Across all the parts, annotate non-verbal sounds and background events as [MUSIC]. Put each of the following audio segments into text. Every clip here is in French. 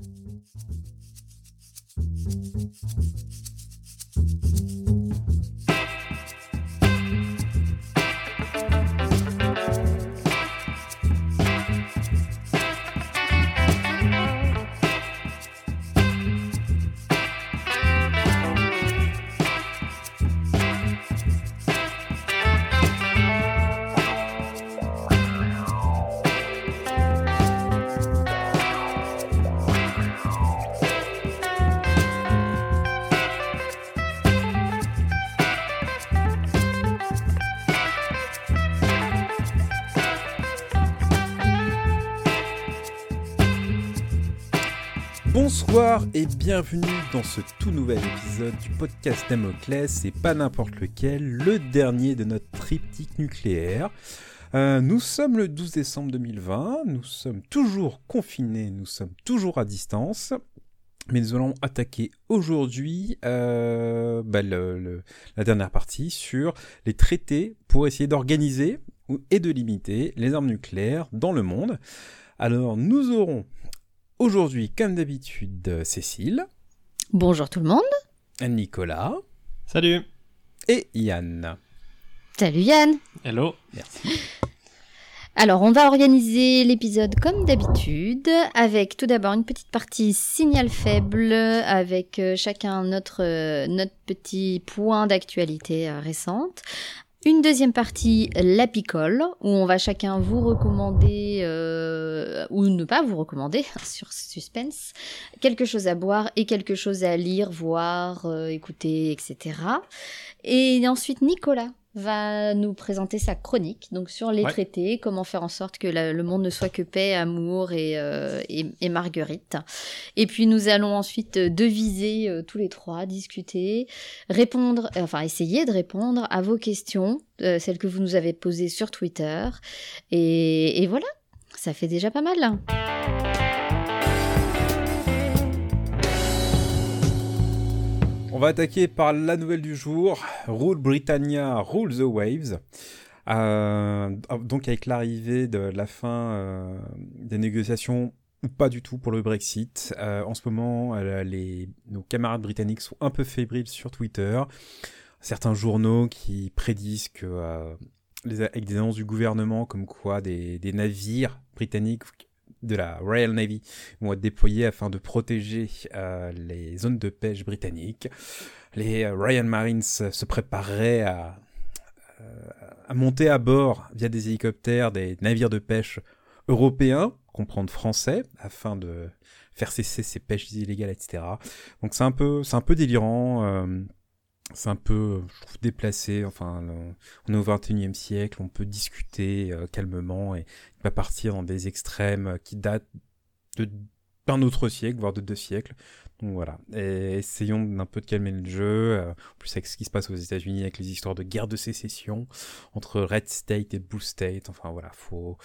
Thank you. Bonsoir et bienvenue dans ce tout nouvel épisode du podcast Damoclès, et pas n'importe lequel, le dernier de notre triptyque nucléaire. Euh, nous sommes le 12 décembre 2020, nous sommes toujours confinés, nous sommes toujours à distance, mais nous allons attaquer aujourd'hui euh, bah, la dernière partie sur les traités pour essayer d'organiser et de limiter les armes nucléaires dans le monde. Alors nous aurons Aujourd'hui, comme d'habitude, Cécile. Bonjour tout le monde. Nicolas. Salut. Et Yann. Salut Yann. Hello. Merci. Alors, on va organiser l'épisode comme d'habitude, avec tout d'abord une petite partie signal faible, avec euh, chacun notre, euh, notre petit point d'actualité euh, récente. Une deuxième partie, la picole, où on va chacun vous recommander, euh, ou ne pas vous recommander, [LAUGHS] sur suspense, quelque chose à boire et quelque chose à lire, voir, euh, écouter, etc. Et ensuite Nicolas va nous présenter sa chronique donc sur les traités, comment faire en sorte que le monde ne soit que paix, amour et, euh, et, marguerite. Et puis nous allons ensuite deviser euh, tous les trois, discuter, répondre, euh, enfin essayer de répondre à vos questions, celles que vous nous avez posées sur Twitter. Et, et voilà, ça fait déjà pas mal. Là. On va attaquer par la nouvelle du jour. Rule Britannia, Rule the Waves. Euh, donc avec l'arrivée de la fin euh, des négociations ou pas du tout pour le Brexit. Euh, en ce moment, nos camarades britanniques sont un peu fébriles sur Twitter. Certains journaux qui prédisent que, avec des annonces du gouvernement comme quoi des navires britanniques de la Royal Navy vont être déployés afin de protéger euh, les zones de pêche britanniques. Les euh, Royal Marines se prépareraient à, euh, à, monter à bord via des hélicoptères des navires de pêche européens, comprendre français, afin de faire cesser ces pêches illégales, etc. Donc c'est un peu, c'est un peu délirant c'est un peu, je trouve, déplacé. Enfin, on est au 21e siècle, on peut discuter euh, calmement et pas partir dans des extrêmes qui datent de d'un autre siècle, voire de deux siècles. Donc voilà. Et essayons d'un peu de calmer le jeu. Euh, en plus, avec ce qui se passe aux États-Unis, avec les histoires de guerre de sécession entre Red State et Blue State. Enfin voilà, faut.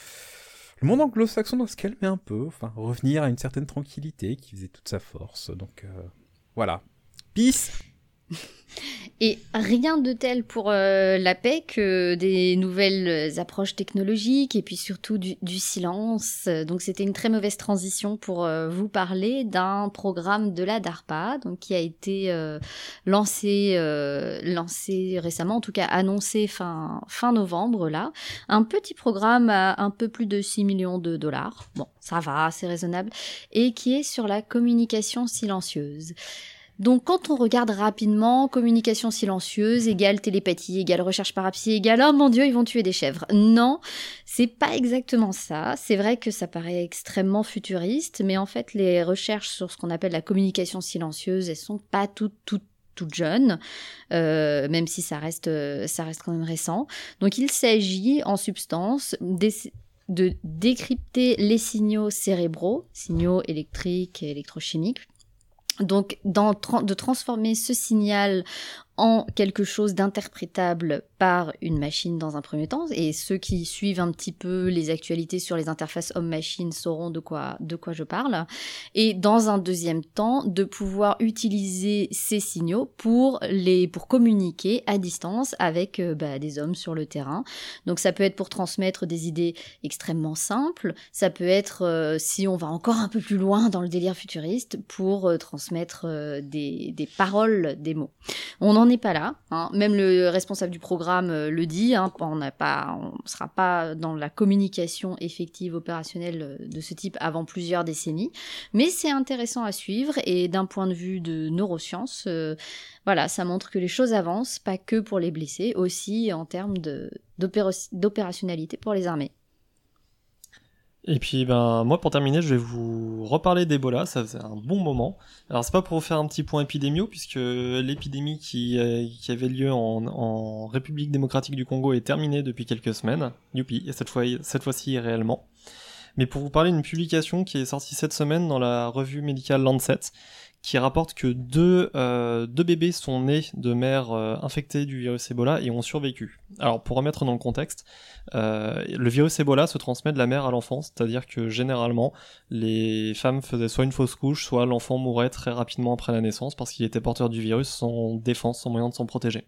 Le monde anglo-saxon doit se calmer un peu, enfin revenir à une certaine tranquillité qui faisait toute sa force. Donc euh, voilà. Peace et rien de tel pour euh, la paix que des nouvelles approches technologiques et puis surtout du, silence. Donc c'était une très mauvaise transition pour euh, vous parler d'un programme de la DARPA, donc qui a été euh, lancé lancé récemment, en tout cas annoncé fin fin novembre là. Un petit programme à un peu plus de 6 millions de dollars. Bon, ça va, c'est raisonnable et qui est sur la communication silencieuse. Donc quand on regarde rapidement, communication silencieuse égale télépathie égale recherche par égale oh mon dieu ils vont tuer des chèvres. Non, c'est pas exactement ça. C'est vrai que ça paraît extrêmement futuriste, mais en fait les recherches sur ce qu'on appelle la communication silencieuse, elles sont pas toutes toutes toutes jeunes, euh, même si ça reste, ça reste quand même récent. Donc il s'agit en substance de décrypter les signaux cérébraux, signaux électriques et électrochimiques, donc, de transformer ce signal en quelque chose d'interprétable par une machine dans un premier temps. Et ceux qui suivent un petit peu les actualités sur les interfaces homme-machine sauront de quoi, de quoi je parle. Et dans un deuxième temps, de pouvoir utiliser ces signaux pour, les, pour communiquer à distance avec euh, bah, des hommes sur le terrain. Donc ça peut être pour transmettre des idées extrêmement simples, ça peut être, euh, si on va encore un peu plus loin dans le délire futuriste, pour euh, transmettre des, des paroles, des mots. N'en est pas là. Hein. Même le responsable du programme euh, le dit. Hein. On on sera pas dans la communication effective opérationnelle euh, de ce type avant plusieurs décennies. Mais c'est intéressant à suivre et d'un point de vue de neurosciences, euh, voilà, ça montre que les choses avancent, pas que pour les blessés, aussi en termes d'opérationnalité pour les armées. Et puis ben moi pour terminer je vais vous reparler d'Ebola, ça faisait un bon moment. Alors c'est pas pour vous faire un petit point épidémio puisque l'épidémie qui, euh, avait lieu en, République démocratique du Congo est terminée depuis quelques semaines. Youpi, et cette fois-ci réellement. Mais pour vous parler d'une publication qui est sortie cette semaine dans la revue médicale Lancet qui rapporte que deux, euh, deux bébés sont nés de mères euh, infectées du virus Ebola et ont survécu. Alors pour remettre dans le contexte, euh, le virus Ebola se transmet de la mère à l'enfant, c'est-à-dire que généralement les femmes faisaient soit une fausse couche, soit l'enfant mourait très rapidement après la naissance parce qu'il était porteur du virus sans défense, sans moyen de s'en protéger.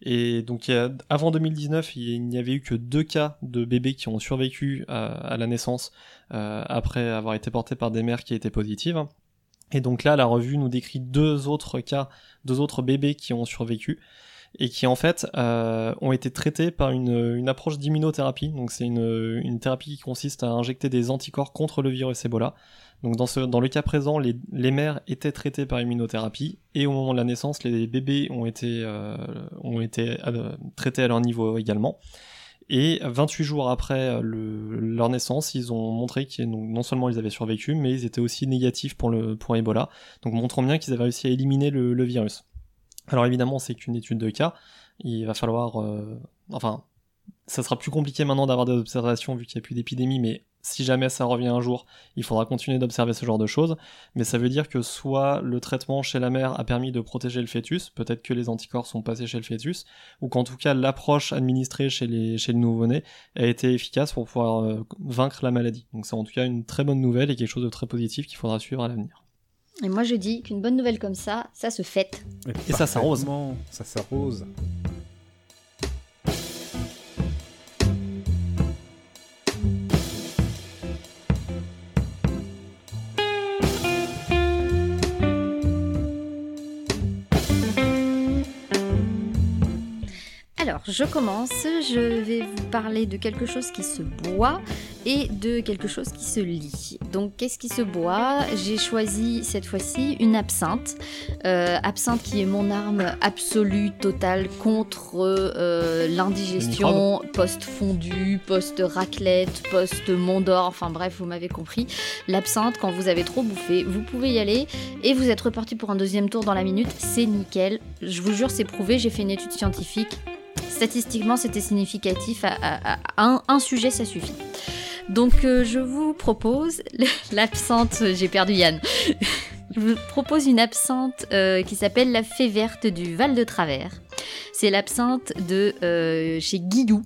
Et donc avant 2019, il n'y avait eu que deux cas de bébés qui ont survécu à, à la naissance après avoir été portés par des mères qui étaient positives. Et donc là, la revue nous décrit deux autres cas, deux autres bébés qui ont survécu et qui en fait euh, ont été traités par une, une approche d'immunothérapie. Donc c'est une, une, thérapie qui consiste à injecter des anticorps contre le virus Ebola. Donc dans, ce, dans le cas présent, les, les mères étaient traitées par immunothérapie et au moment de la naissance, les bébés ont été, euh, ont été euh, traités à leur niveau également. Et 28 jours après euh, leur naissance, ils ont montré que non seulement ils avaient survécu, mais ils étaient aussi négatifs pour, Ebola, donc montrant bien qu'ils avaient réussi à éliminer le, virus. Alors évidemment, c'est qu'une étude de cas, il va falloir... Euh, enfin, ça sera plus compliqué maintenant d'avoir des observations vu qu'il n'y a plus d'épidémie, mais si jamais ça revient un jour, il faudra continuer d'observer ce genre de choses, mais ça veut dire que soit le traitement chez la mère a permis de protéger le fœtus, peut-être que les anticorps sont passés chez le fœtus, ou qu'en tout cas l'approche administrée chez, les, chez le nouveau-né a été efficace pour pouvoir euh, vaincre la maladie. Donc c'est en tout cas une très bonne nouvelle et quelque chose de très positif qu'il faudra suivre à l'avenir. Et moi je dis qu'une bonne nouvelle comme ça, ça se fête. Et, et ça s'arrose. Ça s'arrose. Je commence. Je vais vous parler de quelque chose qui se boit et de quelque chose qui se lit. Donc, qu'est-ce qui se boit? J'ai choisi cette fois-ci une absinthe. Euh, absinthe qui est mon arme absolue, totale contre euh, l'indigestion post-fondue, post-raclette, post-mondor. Enfin bref, vous m'avez compris. L'absinthe, quand vous avez trop bouffé, vous pouvez y aller et vous êtes reparti pour un deuxième tour dans la minute. C'est nickel. Je vous jure, c'est prouvé. J'ai fait une étude scientifique statistiquement, c'était significatif. Un, sujet, ça suffit. Donc, euh, je vous propose [LAUGHS] l'absente. J'ai perdu Yann. [LAUGHS] je vous propose une absinthe euh, qui s'appelle la fée verte du Val de Travers. C'est l'absinthe de euh, chez Guidou,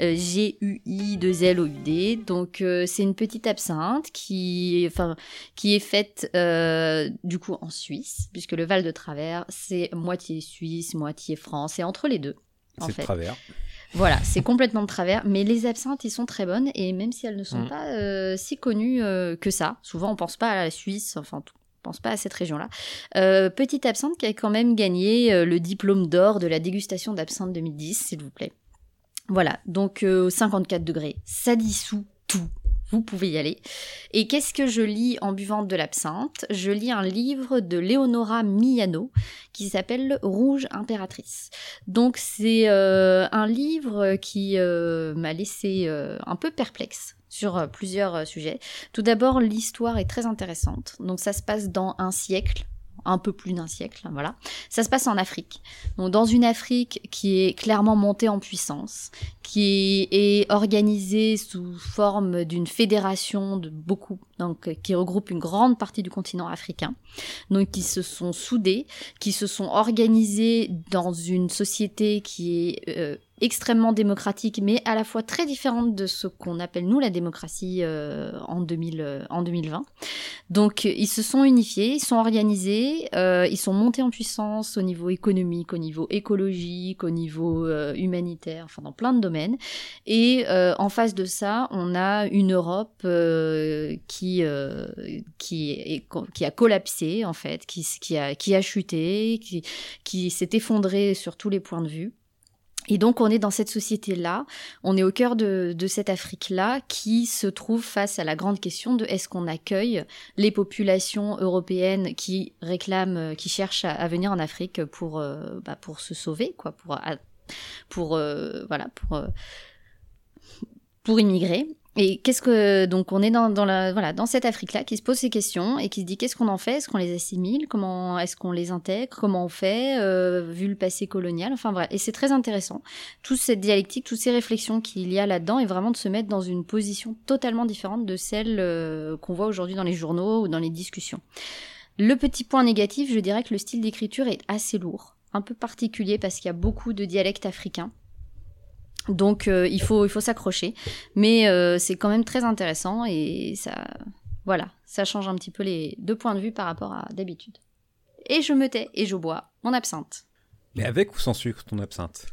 G-U-I 2 L O U D. Donc c'est une petite absinthe qui, enfin, qui est faite du coup en Suisse, puisque le Val de Travers c'est moitié Suisse, moitié France, et entre les deux. C'est travers. Voilà, c'est complètement de travers, mais les absinthes, ils sont très bonnes, et même si elles ne sont mm. pas euh, si connues euh, que ça, souvent on pense pas à la Suisse, enfin on pense pas à cette région-là. Euh, petite absinthe qui a quand même gagné le diplôme d'or de la dégustation d'absinthe 2010, s'il vous plaît. Voilà, donc 54 degrés, ça dissout tout, vous pouvez y aller. Et qu'est-ce que je lis en buvant de l'absinthe? Je lis un livre de Leonora Miano qui s'appelle Rouge impératrice. Donc c'est euh, un livre qui euh, m'a laissé euh, un peu perplexe sur plusieurs sujets. Tout d'abord, l'histoire est très intéressante. Donc ça se passe dans un siècle un peu plus d'un siècle, voilà. Ça se passe en Afrique. Donc dans une Afrique qui est clairement montée en puissance, qui est organisée sous forme d'une fédération de beaucoup, donc qui regroupe une grande partie du continent africain, donc qui se sont soudés, qui se sont organisés dans une société qui est euh, extrêmement démocratique, mais à la fois très différente de ce qu'on appelle nous la démocratie euh, en, 2000, euh, en 2020. Donc ils se sont unifiés, ils sont organisés, euh, ils sont montés en puissance au niveau économique, au niveau écologique, au niveau humanitaire, enfin dans plein de domaines. Et en face de ça, on a une Europe qui qui, a collapsé en fait, qui, qui a qui a chuté, qui qui s'est effondrée sur tous les points de vue. Et donc on est dans cette société-là, on est au cœur de, de cette Afrique-là qui se trouve face à la grande question de est-ce qu'on accueille les populations européennes qui réclament, qui cherchent à, venir en Afrique pour, euh, bah, pour se sauver, quoi, pour, pour euh, voilà, pour, euh, pour immigrer. Et qu'est-ce que donc on est dans, la voilà dans cette Afrique là qui se pose ces questions et qui se dit qu'est-ce qu'on en fait? Est-ce qu'on les assimile? Comment est-ce qu'on les intègre? Comment on fait euh, vu le passé colonial? Enfin voilà et c'est très intéressant. Toute cette dialectique toutes ces réflexions qu'il y a là-dedans et vraiment de se mettre dans une position totalement différente de celle euh, qu'on voit aujourd'hui dans les journaux ou dans les discussions. Le petit point négatif je dirais que le style d'écriture est assez lourd. Un peu particulier parce qu'il y a beaucoup de dialectes africains donc euh, il faut il faut s'accrocher, mais euh, c'est quand même très intéressant et ça voilà, ça change un petit peu les deux points de vue par rapport à d'habitude. Et je me tais et je bois mon absinthe. Mais avec ou sans sucre ton absinthe?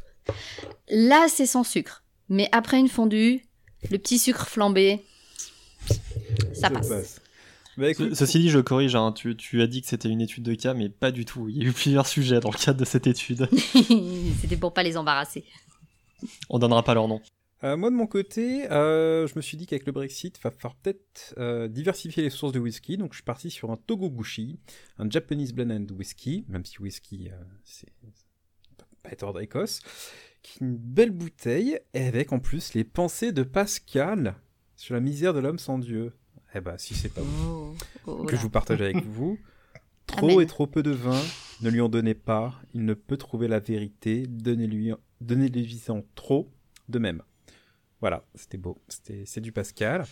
Là c'est sans sucre, mais après une fondue, le petit sucre flambé, ça passe. Bah, écoute, Ceci dit, je corrige, hein, tu, tu, as dit que c'était une étude de cas, mais pas du tout. Il y a eu plusieurs sujets dans le cadre de cette étude. [LAUGHS] c'était pour pas les embarrasser. On donnera pas leur nom. Euh, moi de mon côté, euh, je me suis dit qu'avec le Brexit, il va falloir peut-être euh, diversifier les sources de whisky. Donc je suis parti sur un Togogushi, un Japanese blended whisky, même si whisky c'est pas être d'Écosse, qui est une belle bouteille et avec en plus les pensées de Pascal sur la misère de l'homme sans Dieu. Eh ben si c'est pas vous oh, oh que je vous partage avec vous. [LAUGHS] Trop et trop peu de vin, ne lui en donnez pas, il ne peut trouver la vérité, donnez-lui donnez-lui en trop de même. Voilà, c'était beau. C'était, c'est du Pascal.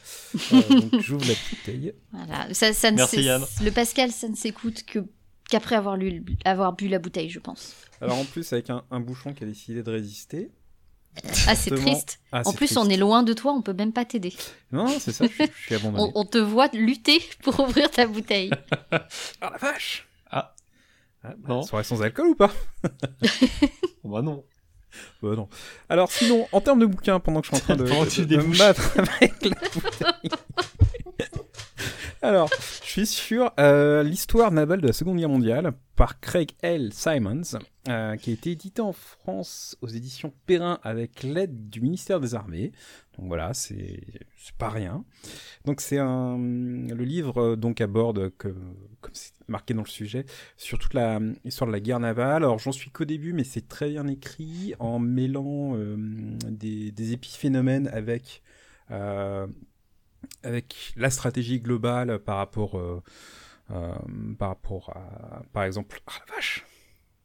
Euh, donc j'ouvre la bouteille. Voilà, ça, ça Merci Yann. Le Pascal, ça ne s'écoute que qu'après avoir, lu, avoir bu la bouteille, je pense. Alors en plus, avec un, un bouchon qui a décidé de résister. Ah, c'est triste. Ah, en plus, triste. on est loin de toi, on peut même pas t'aider. Non, c'est ça, je, je suis abandonné. on, on, te voit lutter pour ouvrir ta bouteille. ah [LAUGHS] la vache Ah, ah bah, non. Soirée sans alcool ou pas? [LAUGHS] Bah non. [LAUGHS] Bah non. Alors sinon, en termes de bouquins, pendant que je suis en train de, de, de me battre avec la bouteille. Alors, je suis sur euh, l'histoire navale de la Seconde Guerre mondiale par Craig L. Simons, euh, qui a été édité en France aux éditions Perrin avec l'aide du ministère des Armées. Donc voilà, c'est pas rien. Donc c'est un le livre euh, donc aborde comme c'est marqué dans le sujet sur toute la histoire de la guerre navale. Alors j'en suis qu'au début, mais c'est très bien écrit en mêlant des, épiphénomènes avec avec la stratégie globale par rapport, euh, euh, par rapport à, par exemple, ah la vache,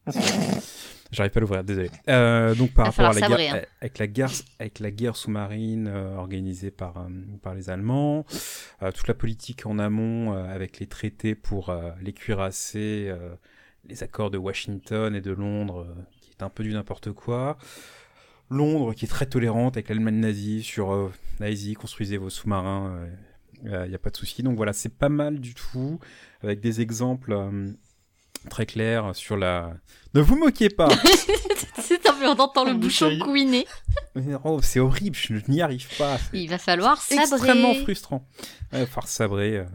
[LAUGHS] j'arrive pas à l'ouvrir, désolé. Euh, donc par rapport à la sabrer, guerre, hein. avec la guerre, avec la guerre sous-marine euh, organisée par euh, par les Allemands, euh, toute la politique en amont euh, avec les traités pour euh, les cuirasser, euh, les accords de Washington et de Londres, euh, qui est un peu du n'importe quoi. Londres qui est très tolérante avec l'Allemagne nazie sur euh, allez-y, construisez vos sous-marins, il euh, n'y a pas de souci. Donc voilà, c'est pas mal du tout, avec des exemples euh, très clairs sur la... Ne vous moquez pas [LAUGHS] c'est un peu, on entend le Oh, bouchon couiner. Oh, C'est horrible, je n'y arrive pas. Il va falloir sabrer. extrêmement frustrant. Il va falloir sabrer. euh,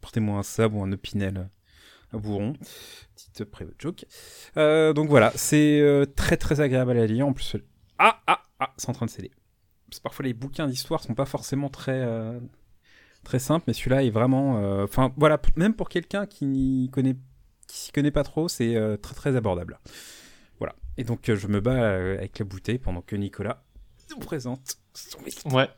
Portez-moi un sabre ou un opinel à bourron. Petite private joke. Euh, donc voilà, c'est euh, très très agréable à la lire. En plus, ah ah ah, c'est en train de céder. Parce que parfois les bouquins d'histoire sont pas forcément très euh, très simples, mais celui-là est vraiment. euh, Enfin voilà, même pour quelqu'un qui n'y connaît qui s'y connaît pas trop, c'est euh, très très abordable. Voilà. Et donc je me bats avec la bouteille pendant que Nicolas nous présente son. Ouais.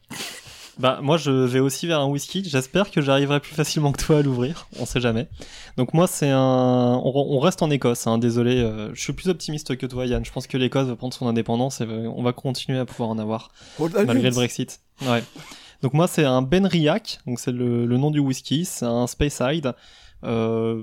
Bah moi je vais aussi vers un whisky. J'espère que j'arriverai plus facilement que toi à l'ouvrir. On sait jamais. Donc moi c'est un. On, reste en Écosse. Hein. Désolé, euh, je suis plus optimiste que toi Yann. Je pense que l'Écosse va prendre son indépendance et on va continuer à pouvoir en avoir malgré le Brexit. Ouais. Donc moi c'est un Benriach. Donc c'est le, le, nom du whisky. C'est un Speyside. Euh,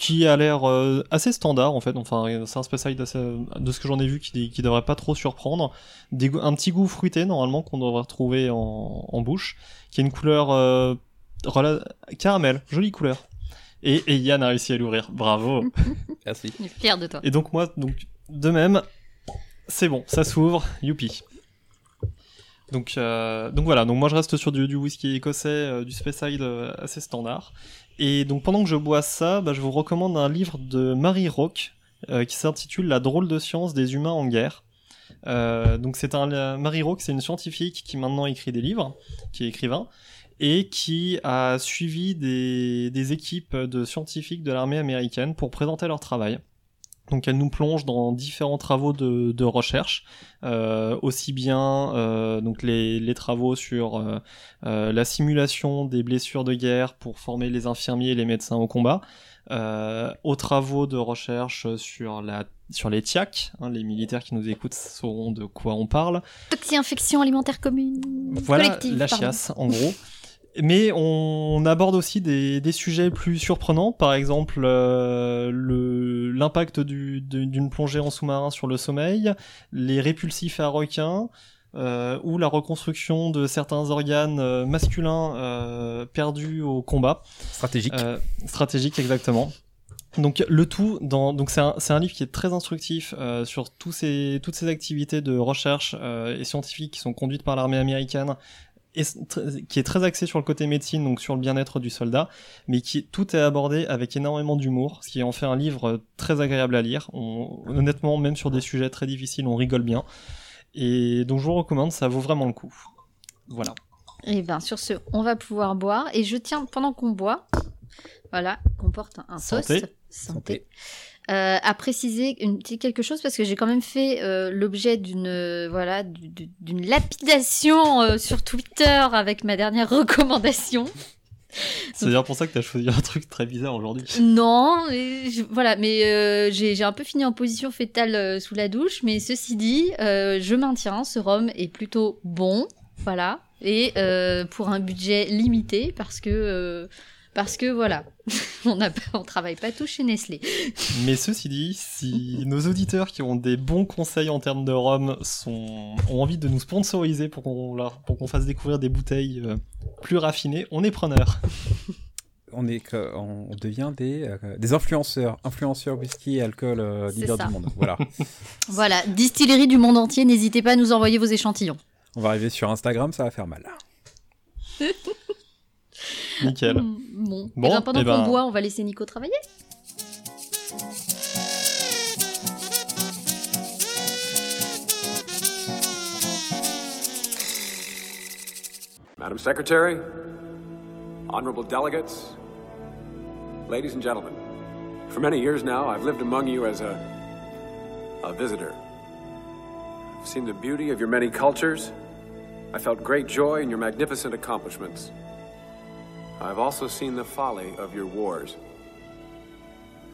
qui a l'air euh, assez standard en fait. Enfin, c'est un spécial de ce que j'en ai vu qui, qui devrait pas trop surprendre. un petit goût fruité normalement qu'on devrait retrouver en, bouche, qui a une couleur euh, caramel, jolie couleur. Et, et, Yann a réussi à l'ouvrir, bravo. [LAUGHS] Merci. Je suis fier de toi. Et donc moi, donc de même, c'est bon, ça s'ouvre, youpi. Donc, euh, donc voilà, donc moi je reste sur du, du whisky écossais, du Speyside assez standard. Et donc pendant que je bois ça, bah, je vous recommande un livre de Marie Rock euh, qui s'intitule La drôle de science des humains en guerre. Euh, donc c'est un Marie Rock, c'est une scientifique qui maintenant écrit des livres, qui est écrivain et qui a suivi des, des équipes de scientifiques de l'armée américaine pour présenter leur travail. Donc elle nous plonge dans différents travaux de, de recherche, euh, aussi bien euh, donc les, les, travaux sur euh, la simulation des blessures de guerre pour former les infirmiers et les médecins au combat, aux travaux de recherche sur la sur les TIAC, hein, les militaires qui nous écoutent sauront de quoi on parle. Toxi-infection alimentaire commune. Voilà la chiasse en gros. [LAUGHS] Mais on aborde aussi des, des, sujets plus surprenants, par exemple euh, l'impact d'une plongée en sous-marin sur le sommeil, les répulsifs à requins, euh, ou la reconstruction de certains organes euh, masculins euh, perdus au combat. Stratégique. Stratégique, exactement. Donc le tout, dans, donc c'est un, un, livre qui est très instructif euh, sur tous ces, toutes ces activités de recherche euh, et scientifiques qui sont conduites par l'armée américaine qui est très axé sur le côté médecine, donc sur le bien-être du soldat, mais qui tout est abordé avec énormément d'humour, ce qui en fait un livre très agréable à lire. honnêtement, même sur des sujets très difficiles, on rigole bien. Et donc je vous recommande, ça vaut vraiment le coup. Voilà. Et eh bien sur ce, on va pouvoir boire. Et je tiens, pendant qu'on boit, voilà, qu'on porte un, Santé. Santé. Euh, à préciser une, quelque chose parce que j'ai quand même fait euh, l'objet d'une euh, voilà d'une lapidation sur Twitter avec ma dernière [LAUGHS] recommandation. C'est d'ailleurs pour ça que tu as choisi un truc très bizarre aujourd'hui. Non, voilà, mais j'ai un peu fini en position fétale sous la douche, mais ceci dit, je maintiens, ce rhum est plutôt bon, voilà, et pour un budget limité parce que parce que voilà, [LAUGHS] on ne travaille pas tous chez Nestlé. Mais ceci dit, si nos auditeurs qui ont des bons conseils en termes de rhum sont, ont envie de nous sponsoriser pour qu'on pour qu'on fasse découvrir des bouteilles euh, plus raffinées, on est preneurs. [LAUGHS] on est on devient des, euh, des influenceurs, influenceurs whisky et alcool euh, leader du monde. Voilà. [LAUGHS] voilà, distillerie du monde entier, n'hésitez pas à nous envoyer vos échantillons. On va arriver sur Instagram, ça va faire mal. [LAUGHS] Nickel. Hmm, bon. bon. Et eh ben, pendant eh qu'on boit, on va laisser Nico travailler. Madam Secretary, honorable delegates, ladies and gentlemen, for many years now, I've lived among you as a, a visitor. I've seen the beauty of your many cultures. I felt great joy in your magnificent accomplishments. I've also seen the folly of your wars.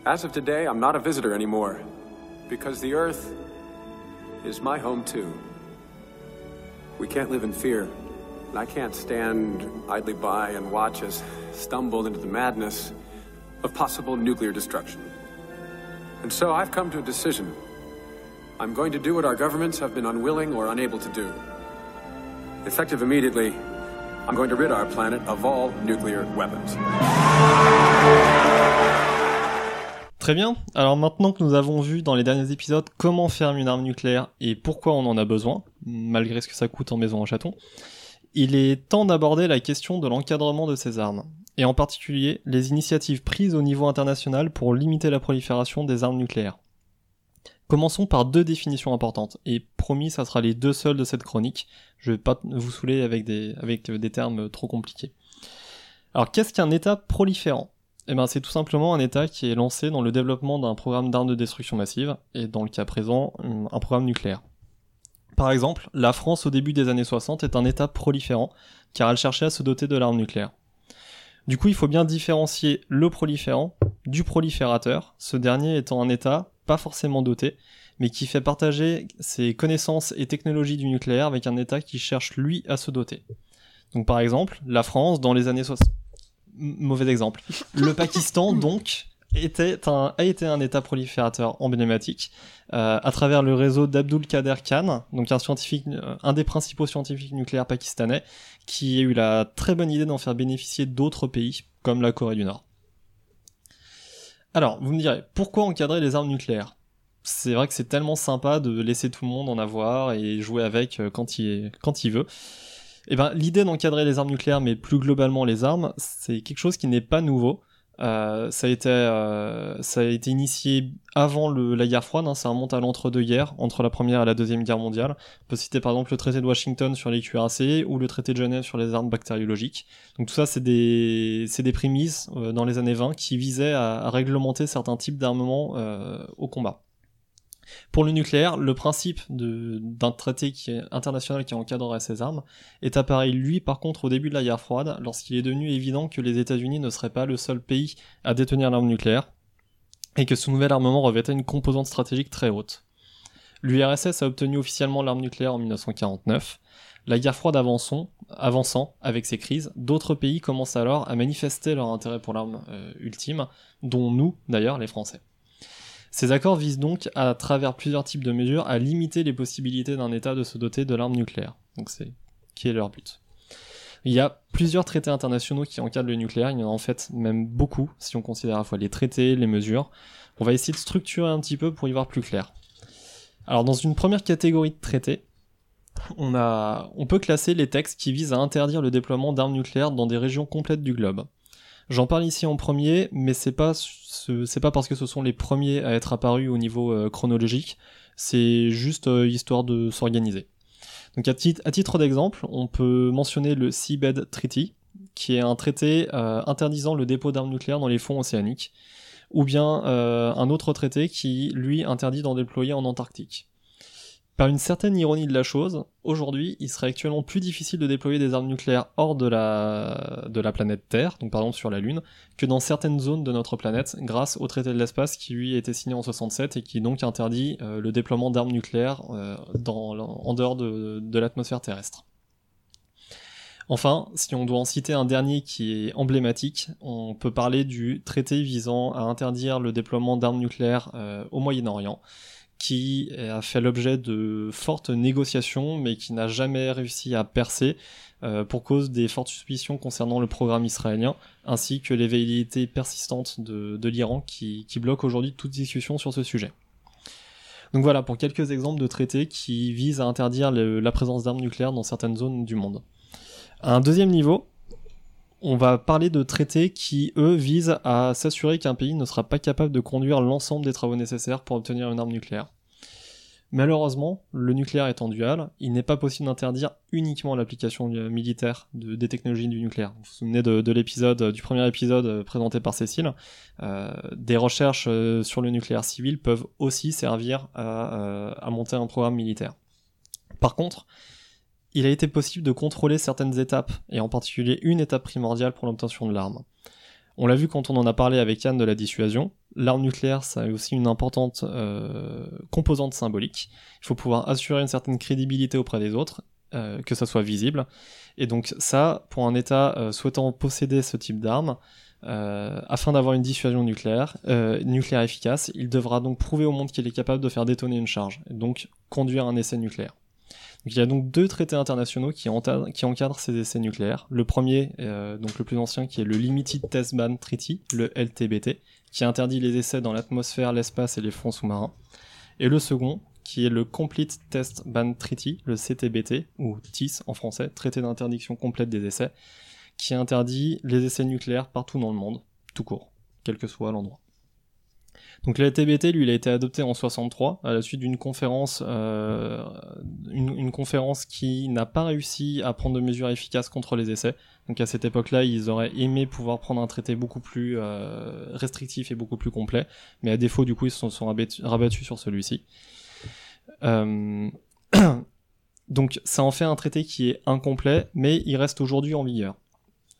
As of today, I'm not a visitor anymore, because the Earth is my home too. We can't live in fear. And I can't stand idly by and watch us stumble into the madness of possible nuclear destruction. And so I've come to a decision. I'm going to do what our governments have been unwilling or unable to do. Effective immediately, I'm going to rid our planet of all nuclear weapons. Très bien. Alors maintenant que nous avons vu dans les derniers épisodes comment faire une arme nucléaire et pourquoi on en a besoin, malgré ce que ça coûte en maison en chaton, il est temps d'aborder la question de l'encadrement de ces armes, et en particulier les initiatives prises au niveau international pour limiter la prolifération des armes nucléaires. Commençons par deux définitions importantes, et promis, ça sera les deux seules de cette chronique. Je vais pas vous saouler avec des, termes trop compliqués. Alors, qu'est-ce qu'un État proliférant? Eh ben, c'est tout simplement un État qui est lancé dans le développement d'un programme d'armes de destruction massive, et dans le cas présent, un programme nucléaire. Par exemple, la France au début des années 60 est un État proliférant, car elle cherchait à se doter de l'arme nucléaire. Du coup, il faut bien différencier le proliférant du proliférateur, ce dernier étant un État pas forcément doté, mais qui fait partager ses connaissances et technologies du nucléaire avec un État qui cherche lui à se doter. Donc par exemple, la France dans les années 60... Mauvais exemple. [LAUGHS] Le Pakistan donc était un, a été un État proliférateur emblématique euh, à travers le réseau d'Abdul Kader Khan, donc un scientifique, euh, un des principaux scientifiques nucléaires pakistanais, qui a eu la très bonne idée d'en faire bénéficier d'autres pays comme la Corée du Nord. Alors, vous me direz, pourquoi encadrer les armes nucléaires? C'est vrai que c'est tellement sympa de laisser tout le monde en avoir et jouer avec euh, quand il, veut. Eh ben, l'idée d'encadrer les armes nucléaires, mais plus globalement les armes, c'est quelque chose qui n'est pas nouveau. Euh, ça a été euh, ça a été initié avant le, la guerre froide, hein, ça remonte à l'entre-deux-guerres, entre la première et la deuxième guerre mondiale. On peut citer par exemple le traité de Washington sur les cuirassés ou le traité de Genève sur les armes bactériologiques. Donc tout ça, c'est des des prémices euh, dans les années 20 qui visaient à, à réglementer certains types d'armements euh, au combat. Pour le nucléaire, le principe d'un traité international qui encadrerait ces armes est apparu lui par contre au début de la guerre froide, lorsqu'il est devenu évident que les États-Unis ne seraient pas le seul pays à détenir l'arme nucléaire, et que ce nouvel armement revêtait une composante stratégique très haute. L'URSS a obtenu officiellement l'arme nucléaire en 1949. La guerre froide avançant, avançant avec ses crises, d'autres pays commencent alors à manifester leur intérêt pour l'arme euh, ultime, dont nous d'ailleurs les Français. Ces accords visent donc, à travers plusieurs types de mesures, à limiter les possibilités d'un État de se doter de l'arme nucléaire. Donc c'est qui est leur but. Il y a plusieurs traités internationaux qui encadrent le nucléaire, il y en a en fait même beaucoup, si on considère à la fois les traités, les mesures. On va essayer de structurer un petit peu pour y voir plus clair. Alors dans une première catégorie de traités, on, on peut classer les textes qui visent à interdire le déploiement d'armes nucléaires dans des régions complètes du globe. J'en parle ici en premier, mais c'est pas c'est pas parce que ce sont les premiers à être apparus au niveau euh, chronologique, c'est juste euh, histoire de s'organiser. Donc à, titre d'exemple, on peut mentionner le Seabed Treaty, qui est un traité euh, interdisant le dépôt d'armes nucléaires dans les fonds océaniques, ou bien un autre traité qui, lui, interdit d'en déployer en Antarctique. Par une certaine ironie de la chose, aujourd'hui, il serait actuellement plus difficile de déployer des armes nucléaires hors de la, planète Terre, donc par exemple sur la Lune, que dans certaines zones de notre planète, grâce au traité de l'espace qui lui a été signé en 67 et qui donc interdit euh, le déploiement d'armes nucléaires euh, en dehors de, de l'atmosphère terrestre. Enfin, si on doit en citer un dernier qui est emblématique, on peut parler du traité visant à interdire le déploiement d'armes nucléaires euh, au Moyen-Orient qui a fait l'objet de fortes négociations, mais qui n'a jamais réussi à percer euh, pour cause des fortes suspicions concernant le programme israélien, ainsi que les velléités persistantes de, l'Iran qui, qui bloquent aujourd'hui toute discussion sur ce sujet. Donc voilà pour quelques exemples de traités qui visent à interdire la présence d'armes nucléaires dans certaines zones du monde. Un deuxième niveau, on va parler de traités qui, eux, visent à s'assurer qu'un pays ne sera pas capable de conduire l'ensemble des travaux nécessaires pour obtenir une arme nucléaire. Malheureusement, le nucléaire étant dual, il n'est pas possible d'interdire uniquement l'application militaire de, des technologies du nucléaire. Vous vous souvenez de, l'épisode, du premier épisode euh, présenté par Cécile. Euh, des recherches euh, sur le nucléaire civil peuvent aussi servir à monter un programme militaire. Par contre, il a été possible de contrôler certaines étapes, et en particulier une étape primordiale pour l'obtention de l'arme. On l'a vu quand on en a parlé avec Yann de la dissuasion, l'arme nucléaire, ça a aussi une importante euh, composante symbolique. Il faut pouvoir assurer une certaine crédibilité auprès des autres, euh, que ça soit visible. Et donc ça, pour un État euh, souhaitant posséder ce type d'arme, afin d'avoir une dissuasion nucléaire, nucléaire efficace, il devra donc prouver au monde qu'il est capable de faire détonner une charge, et donc conduire un essai nucléaire il y a donc deux traités internationaux qui, encadrent, ces essais nucléaires. Le premier, euh, donc le plus ancien, qui est le Limited Test Ban Treaty, le LTBT, qui interdit les essais dans l'atmosphère, l'espace et les fonds sous-marins. Et le second, qui est le Complete Test Ban Treaty, le CTBT, ou TIS en français, Traité d'interdiction complète des essais, qui interdit les essais nucléaires partout dans le monde, tout court, quel que soit l'endroit. Donc le TBT, lui, a été adopté en 63 à la suite d'une conférence, euh, conférence qui n'a pas réussi à prendre de mesures efficaces contre les essais. Donc à cette époque-là, ils auraient aimé pouvoir prendre un traité beaucoup plus euh, restrictif et beaucoup plus complet, mais à défaut, du coup, ils se sont, rabattus, sur celui-ci. Euh, [CLEARS THROAT] Donc ça en fait un traité qui est incomplet, mais il reste aujourd'hui en vigueur.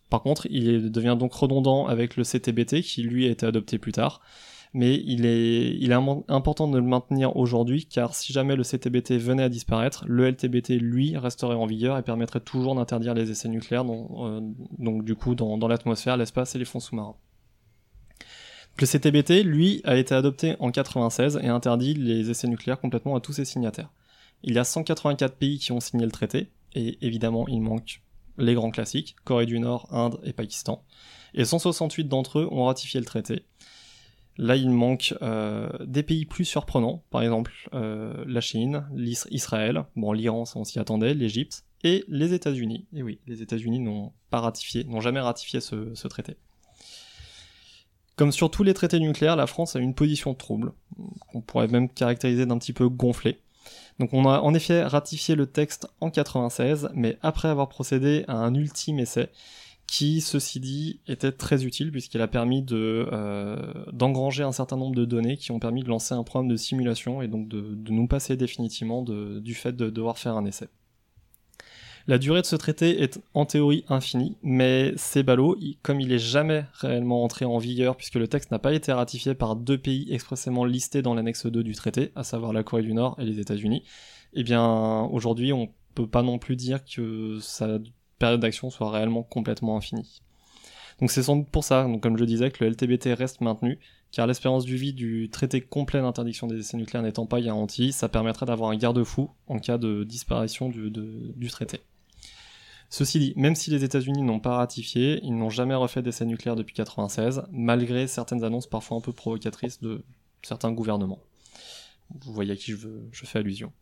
Par contre, il devient donc redondant avec le CTBT qui lui a été adopté plus tard. Mais il est, important de le maintenir aujourd'hui car si jamais le CTBT venait à disparaître, le LTBT lui resterait en vigueur et permettrait toujours d'interdire les essais nucléaires, euh, donc du coup dans, dans l'atmosphère, l'espace et les fonds sous-marins. Le CTBT, lui, a été adopté en 96 et interdit les essais nucléaires complètement à tous ses signataires. Il y a 184 pays qui ont signé le traité, et évidemment il manque les grands classiques, Corée du Nord, Inde et Pakistan. Et 168 d'entre eux ont ratifié le traité. Là, il manque euh, des pays plus surprenants, par exemple euh, la Chine, Israël, bon l'Iran, on s'y attendait, l'Égypte, et les États-Unis. Et oui, les États-Unis n'ont pas ratifié, n'ont jamais ratifié ce traité. Comme sur tous les traités nucléaires, la France a une position trouble, qu'on pourrait même caractériser d'un petit peu gonflée. Donc on a en effet ratifié le texte en 96, mais après avoir procédé à un ultime essai, qui, ceci dit, était très utile puisqu'il a permis de euh, d'engranger un certain nombre de données qui ont permis de lancer un programme de simulation et donc de, de nous passer définitivement de, du fait de devoir faire un essai. La durée de ce traité est en théorie infinie, mais c'est ballot, comme il est jamais réellement entré en vigueur puisque le texte n'a pas été ratifié par deux pays expressément listés dans l'annexe 2 du traité, à savoir la Corée du Nord et les États-Unis, eh bien aujourd'hui on peut pas non plus dire que sa période d'action soit réellement complètement infinie. Donc c'est pour ça, donc comme je disais, que le LTBT reste maintenu, car l'espérance du vie du traité complet d'interdiction des essais nucléaires n'étant pas garantie, ça permettrait d'avoir un garde-fou en cas de disparition du, du traité. Ceci dit, même si les États-Unis n'ont pas ratifié, ils n'ont jamais refait d'essais nucléaires depuis 1996, malgré certaines annonces parfois un peu provocatrices de certains gouvernements. Vous voyez à qui je, fais allusion.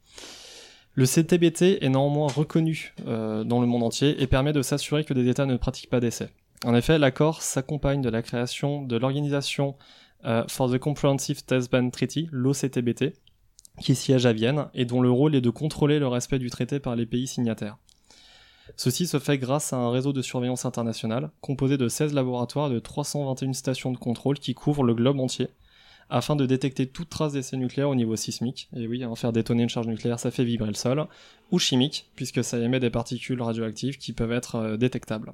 Le CTBT est néanmoins reconnu euh, dans le monde entier et permet de s'assurer que des États ne pratiquent pas d'essais. En effet, l'accord s'accompagne de la création de l'organisation euh, for the Comprehensive Test Ban Treaty, l'OCTBT, qui siège à Vienne et dont le rôle est de contrôler le respect du traité par les pays signataires. Ceci se fait grâce à un réseau de surveillance internationale composé de 16 laboratoires et de 321 stations de contrôle qui couvrent le globe entier afin de détecter toute trace d'essai nucléaire au niveau sismique. Et oui, en faire détonner une charge nucléaire, ça fait vibrer le sol. Ou chimique, puisque ça émet des particules radioactives qui peuvent être euh, détectables.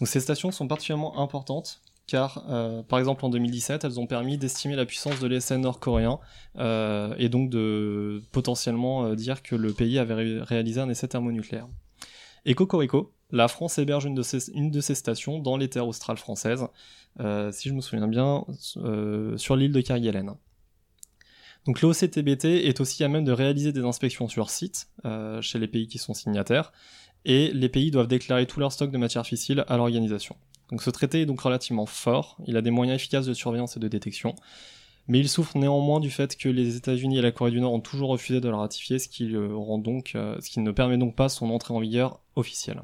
Donc ces stations sont particulièrement importantes car euh, par exemple en 2017 elles ont permis d'estimer la puissance de l'essai nord-coréen euh, et donc de potentiellement dire que le pays avait réalisé un essai thermonucléaire. Et Cocorico, la France héberge une de ces stations dans les terres australes françaises, euh, si je me souviens bien, euh, sur l'île de Kerguelen. Donc l'OCTBT est aussi à même de réaliser des inspections sur site euh, chez les pays qui sont signataires, et les pays doivent déclarer tout leur stock de matières fissiles à l'organisation. Donc ce traité est donc relativement fort, il a des moyens efficaces de surveillance et de détection, mais il souffre néanmoins du fait que les États-Unis et la Corée du Nord ont toujours refusé de le ratifier, ce qui, rend donc, euh, ce qui ne permet donc pas son entrée en vigueur officielle.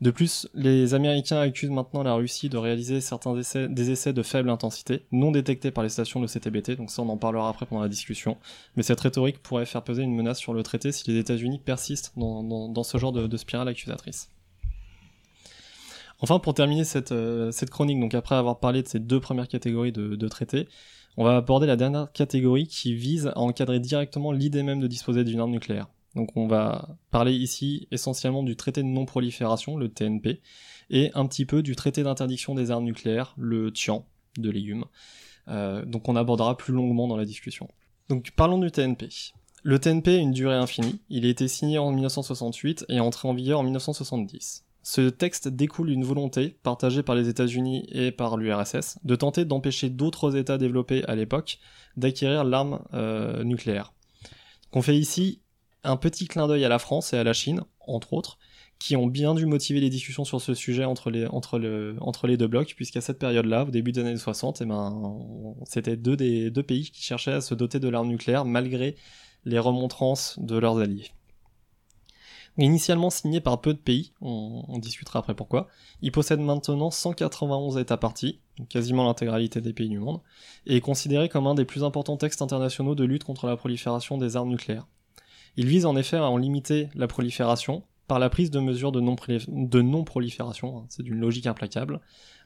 De plus, les Américains accusent maintenant la Russie de réaliser certains des essais de faible intensité, non détectés par les stations de CTBT, donc ça on en parlera après pendant la discussion, mais cette rhétorique pourrait faire peser une menace sur le traité si les États-Unis persistent dans, ce genre de, spirale accusatrice. Enfin, pour terminer cette, euh, cette, chronique, donc après avoir parlé de ces deux premières catégories de traités, on va aborder la dernière catégorie qui vise à encadrer directement l'idée même de disposer d'une arme nucléaire. Donc on va parler ici essentiellement du traité de non-prolifération, le TNP, et un petit peu du traité d'interdiction des armes nucléaires, le TIAN, de légumes. Euh, donc on abordera plus longuement dans la discussion. Donc parlons du TNP. Le TNP a une durée infinie, il a été signé en 1968 et entré en vigueur en 1970. Ce texte découle d'une volonté, partagée par les États-Unis et par l'URSS, de tenter d'empêcher d'autres États développés à l'époque d'acquérir l'arme euh, nucléaire. Qu'on fait ici un petit clin d'œil à la France et à la Chine, entre autres, qui ont bien dû motiver les discussions sur ce sujet entre les, deux blocs, puisqu'à cette période-là, au début des années 60, eh ben, c'était deux pays qui cherchaient à se doter de l'arme nucléaire malgré les remontrances de leurs alliés. Initialement signé par peu de pays, on, discutera après pourquoi, il possède maintenant 191 États partis, quasiment l'intégralité des pays du monde, et est considéré comme un des plus importants textes internationaux de lutte contre la prolifération des armes nucléaires. Il vise en effet à en limiter la prolifération par la prise de mesures de non-prolifération, hein, c'est d'une logique implacable,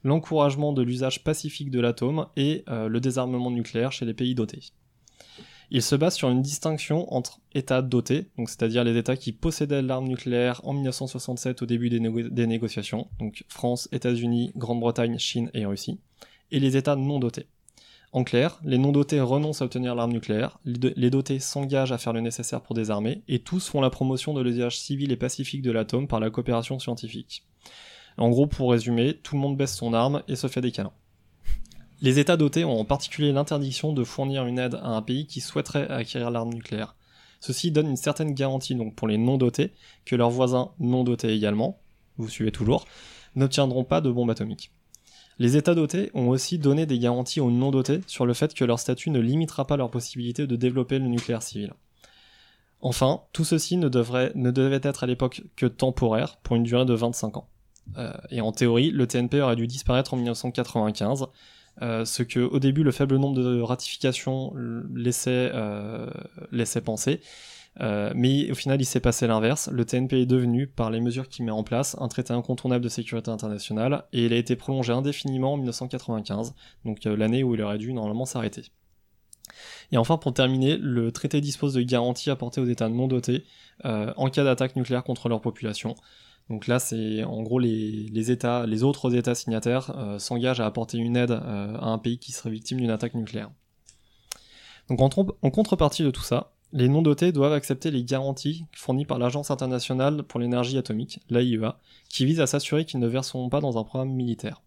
l'encouragement de l'usage pacifique de l'atome et euh, le désarmement nucléaire chez les pays dotés. Il se base sur une distinction entre États dotés, donc c'est-à-dire les États qui possédaient l'arme nucléaire en 1967 au début des, négociations, donc France, États-Unis, Grande-Bretagne, Chine et Russie, et les États non dotés. En clair, les non dotés renoncent à obtenir l'arme nucléaire, les dotés s'engagent à faire le nécessaire pour désarmer, et tous font la promotion de l'usage civil et pacifique de l'atome par la coopération scientifique. En gros, pour résumer, tout le monde baisse son arme et se fait des câlins. Les États dotés ont en particulier l'interdiction de fournir une aide à un pays qui souhaiterait acquérir l'arme nucléaire. Ceci donne une certaine garantie donc pour les non dotés que leurs voisins non dotés également, vous suivez toujours, n'obtiendront pas de bombes atomiques. Les États dotés ont aussi donné des garanties aux non dotés sur le fait que leur statut ne limitera pas leur possibilité de développer le nucléaire civil. Enfin, tout ceci ne, devrait, devait être à l'époque que temporaire, pour une durée de 25 ans. Euh, et en théorie, le TNP aurait dû disparaître en 1995, euh, ce que au début le faible nombre de ratifications laissait, euh, laissait penser. Euh, mais au final, il s'est passé l'inverse. Le TNP est devenu, par les mesures qu'il met en place, un traité incontournable de sécurité internationale, et il a été prolongé indéfiniment en 1995, donc l'année où il aurait dû normalement s'arrêter. Et enfin, pour terminer, le traité dispose de garanties apportées aux États non dotés en cas d'attaque nucléaire contre leur population. Donc là, c'est en gros les, États, les autres États signataires s'engagent à apporter une aide à un pays qui serait victime d'une attaque nucléaire. Donc en contrepartie de tout ça, les non-dotés doivent accepter les garanties fournies par l'Agence internationale pour l'énergie atomique, l'AIEA, qui vise à s'assurer qu'ils ne verseront pas dans un programme militaire.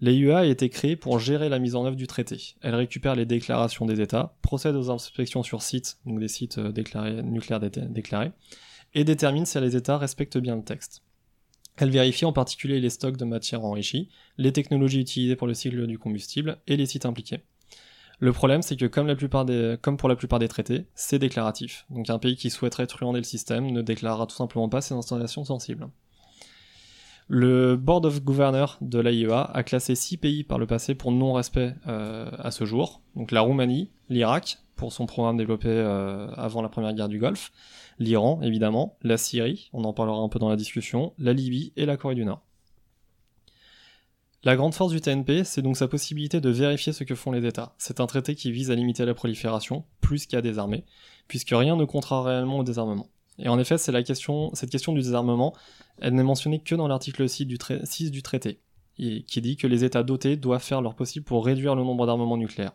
L'AIEA a été créée pour gérer la mise en œuvre du traité. Elle récupère les déclarations des États, procède aux inspections sur site, donc des sites euh, nucléaires déclarés, et détermine si les États respectent bien le texte. Elle vérifie en particulier les stocks de matières enrichies, les technologies utilisées pour le cycle du combustible et les sites impliqués. Le problème, c'est que comme, pour la plupart des traités, c'est déclaratif. Donc un pays qui souhaiterait truander le système ne déclarera tout simplement pas ses installations sensibles. Le Board of Governors de l'AIEA a classé 6 pays par le passé pour non-respect euh, à ce jour. Donc la Roumanie, l'Irak, pour son programme développé euh, avant la première guerre du Golfe, l'Iran évidemment, la Syrie, on en parlera un peu dans la discussion, la Libye et la Corée du Nord. La grande force du TNP, c'est donc sa possibilité de vérifier ce que font les États. C'est un traité qui vise à limiter la prolifération, plus qu'à désarmer, puisque rien ne comptera réellement au désarmement. Et en effet, c'est la question, cette question du désarmement, elle n'est mentionnée que dans l'article 6 du, 6 du traité, qui dit que les États dotés doivent faire leur possible pour réduire le nombre d'armements nucléaires.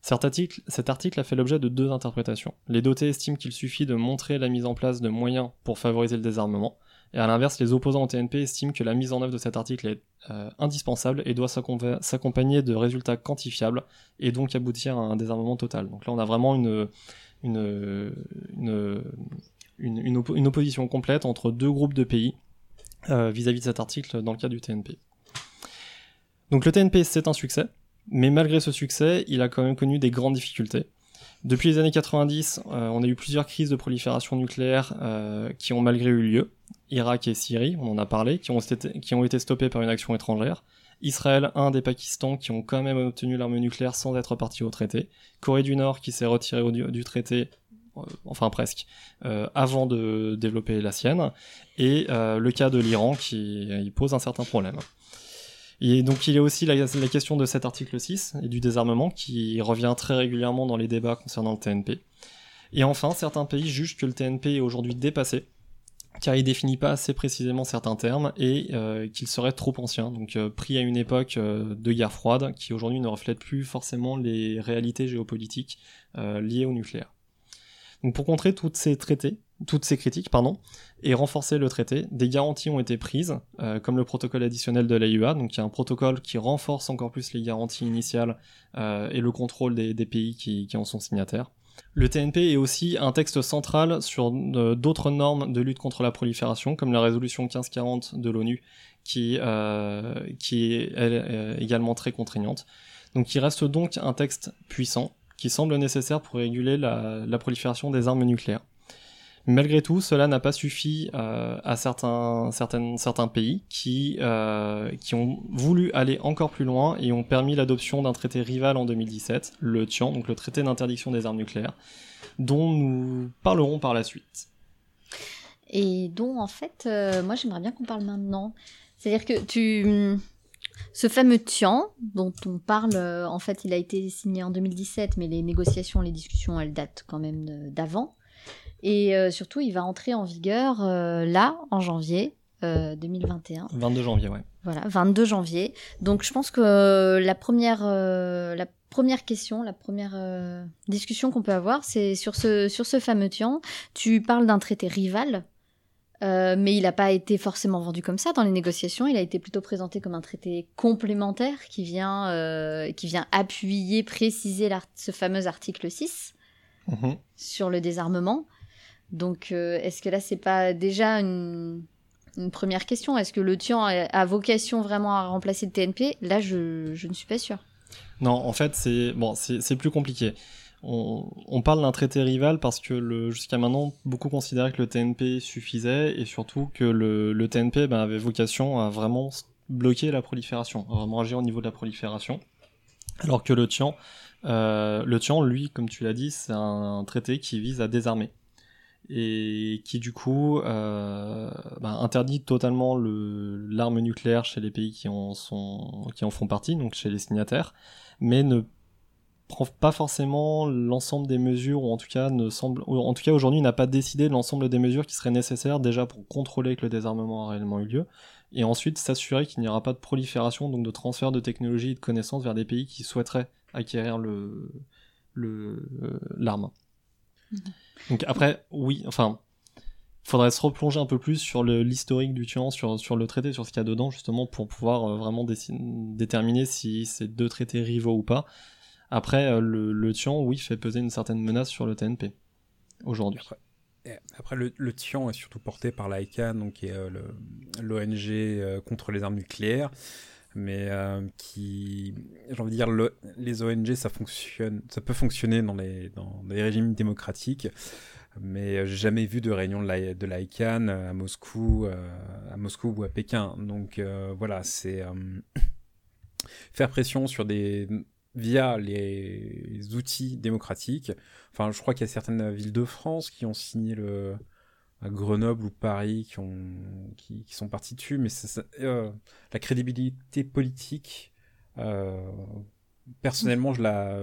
Cet article, a fait l'objet de deux interprétations. Les dotés estiment qu'il suffit de montrer la mise en place de moyens pour favoriser le désarmement, et à l'inverse, les opposants au TNP estiment que la mise en œuvre de cet article est euh, indispensable et doit s'accompagner de résultats quantifiables et donc aboutir à un désarmement total. Donc là, on a vraiment une, opposition complète entre deux groupes de pays euh, vis-à-vis -vis de cet article dans le cas du TNP. Donc le TNP, c'est un succès, mais malgré ce succès, il a quand même connu des grandes difficultés. Depuis les années 90, euh, on a eu plusieurs crises de prolifération nucléaire euh, qui ont malgré eu lieu. Irak et Syrie, on en a parlé, qui ont, été, qui ont été stoppées par une action étrangère. Israël, Inde et Pakistan qui ont quand même obtenu l'arme nucléaire sans être partis au traité. Corée du Nord qui s'est retirée du, traité, enfin presque, avant de développer la sienne. Et le cas de l'Iran qui pose un certain problème. Et donc il y a aussi la, question de cet article 6 et du désarmement qui revient très régulièrement dans les débats concernant le TNP. Et enfin, certains pays jugent que le TNP est aujourd'hui dépassé, car il définit pas assez précisément certains termes et euh, qu'il serait trop ancien, donc euh, pris à une époque euh, de guerre froide qui aujourd'hui ne reflète plus forcément les réalités géopolitiques liées au nucléaire. Pour contrer toutes ces traités, toutes ces critiques, pardon, et renforcer le traité, des garanties ont été prises, euh, comme le protocole additionnel de l'AIEA, donc il un protocole qui renforce encore plus les garanties initiales euh, et le contrôle des, pays qui, en sont signataires. Le TNP est aussi un texte central sur euh, d'autres normes de lutte contre la prolifération, comme la résolution 1540 de l'ONU, qui, qui est également très contraignante. Donc il reste donc un texte puissant, qui semble nécessaire pour réguler la prolifération des armes nucléaires. Malgré tout, cela n'a pas suffi euh, à certains, certains pays qui, euh, qui ont voulu aller encore plus loin et ont permis l'adoption d'un traité rival en 2017, le TIAN, donc le traité d'interdiction des armes nucléaires, dont nous parlerons par la suite. Et dont, en fait, euh, moi j'aimerais bien qu'on parle maintenant. C'est-à-dire que tu Ce fameux Tian, dont on parle, en fait, il a été signé en 2017, mais les négociations, les discussions, elles datent quand même d'avant. Et surtout, il va entrer en vigueur là, en janvier 2021. 22 janvier, ouais. Voilà, 22 janvier. Donc je pense que la première, la première question, la première euh, discussion qu'on peut avoir, c'est sur ce, sur ce fameux Tian. Tu parles d'un traité rival, euh, mais il n'a pas été forcément vendu comme ça dans les négociations. Il a été plutôt présenté comme un traité complémentaire qui vient, euh, qui vient appuyer, préciser ce fameux article 6 mhm. sur le désarmement. Donc, est-ce que là, c'est pas déjà une, première question? Est-ce que le Tian a, vocation vraiment à remplacer le TNP Là, je, je ne suis pas sûre. Non, en fait, c'est bon, c'est plus compliqué. On, parle d'un traité rival parce que jusqu'à maintenant, beaucoup considéraient que le TNP suffisait et surtout que le, TNP ben, avait vocation à vraiment bloquer la prolifération, à vraiment agir au niveau de la prolifération. Alors que le Tian, euh, le Tian, lui, comme tu l'as dit, c'est un, traité qui vise à désarmer et qui du coup euh, ben, interdit totalement l'arme nucléaire chez les pays qui en, qui en font partie, donc chez les signataires, mais ne prend pas forcément l'ensemble des mesures, ou en tout cas ne semble, en tout cas aujourd'hui n'a pas décidé l'ensemble des mesures qui seraient nécessaires déjà pour contrôler que le désarmement a réellement eu lieu, et ensuite s'assurer qu'il n'y aura pas de prolifération, donc de transfert de technologies et de connaissances vers des pays qui souhaiteraient acquérir le l'arme. Le, mhm. Donc après, oui, enfin, faudrait se replonger un peu plus sur l'historique du Tian, sur, sur le traité, sur ce qu'il y a dedans, justement, pour pouvoir euh, vraiment déterminer si c'est deux traités rivaux ou pas. Après, euh, le, Tian, oui, fait peser une certaine menace sur le TNP, aujourd'hui. Après, le, Tian est surtout porté par l'ICANN, donc qui est euh, l'ONG contre les armes nucléaires, mais qui, j'ai envie de dire, le, les ONG, ça fonctionne, ça peut fonctionner dans les, dans régimes démocratiques mais j'ai jamais vu de réunion de l'ICANN à Moscou, euh, à Moscou ou à Pékin. Donc euh, voilà, c'est euh, [COUGHS] faire pression sur des via les outils démocratiques. Enfin, je crois qu'il y a certaines villes de France qui ont signé le à Grenoble ou Paris qui ont qui, sont partis dessus, mais la crédibilité politique, personnellement, je la,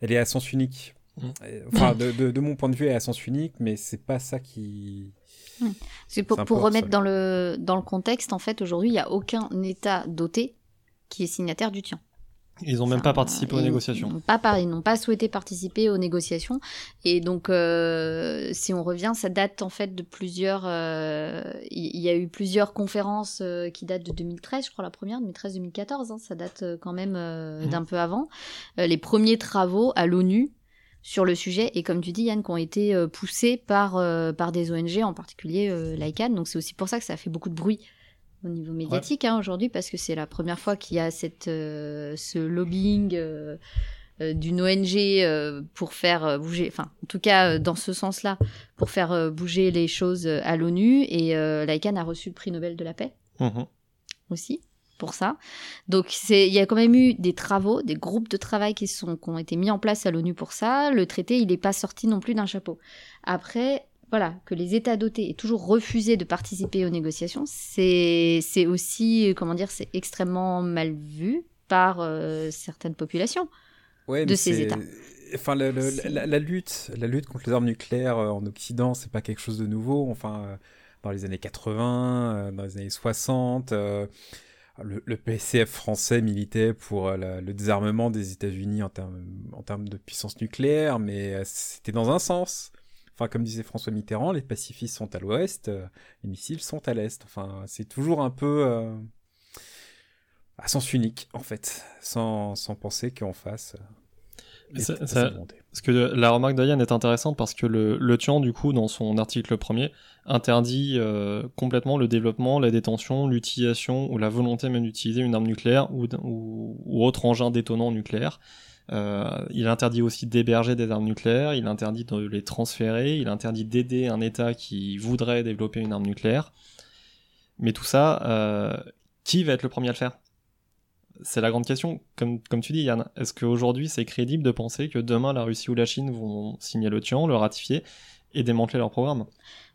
elle est à sens unique. Mm. Enfin, de, mon point de vue, elle est à sens unique, mais c'est pas ça qui. Mm. C'est pour, pour remettre dans le, dans le contexte, en fait, aujourd'hui, il n'y a aucun État doté qui est signataire du TIAN. Ils n'ont même pas participé aux négociations. Pas, ils n'ont pas souhaité participer aux négociations. Et donc, euh, si on revient, ça date en fait de plusieurs. Euh, il y, a eu plusieurs conférences euh, qui datent de 2013, je crois la première, 2013-2014. Hein, ça date quand même mmh. d'un peu avant. les premiers travaux à l'ONU sur le sujet et comme tu dis Yann qui ont été euh, poussés par euh, par des ONG en particulier euh, l'ICANN donc c'est aussi pour ça que ça fait beaucoup de bruit au niveau médiatique hein, aujourd'hui parce que c'est la première fois qu'il y a cette ce lobbying d'une ONG pour faire bouger enfin en tout cas dans ce sens-là pour faire bouger les choses à l'ONU et l'ICANN a reçu le prix Nobel de la paix mmh aussi pour ça. Donc c'est il y a quand même eu des travaux, des groupes de travail qui sont qui ont été mis en place à l'ONU pour ça. Le traité, il n'est pas sorti non plus d'un chapeau. Après voilà, que les États dotés aient toujours refusé de participer aux négociations, c'est aussi comment dire, c'est extrêmement mal vu par euh, certaines populations de ces États. Enfin, la, la, lutte, la lutte contre les armes nucléaires euh, en Occident, c'est pas quelque chose de nouveau. Enfin, euh, dans les années 80, dans les années 60, le, PCF français militait pour euh, le désarmement des États-Unis en termes, en termes de puissance nucléaire, mais euh, c'était dans un sens. Enfin, comme disait François Mitterrand, les pacifistes sont à l'ouest, euh, les missiles sont à l'est. Enfin, c'est toujours un peu à sens unique, en fait, sans, sans penser qu'en face. Parce que la remarque d'Ayan est intéressante parce que le, le Tian, du coup, dans son article premier, interdit euh, complètement le développement, la détention, l'utilisation ou la volonté même d'utiliser une arme nucléaire ou, ou, autre engin détonnant nucléaire. Euh, il interdit aussi d'héberger des armes nucléaires, il interdit de les transférer, il interdit d'aider un État qui voudrait développer une arme nucléaire. Mais tout ça, euh, qui va être le premier à le faire? C'est la grande question. Comme, comme tu dis, Yann, est-ce qu'aujourd'hui c'est crédible de penser que demain la Russie ou la Chine vont signer le TIAN, le ratifier, et démanteler leur programme.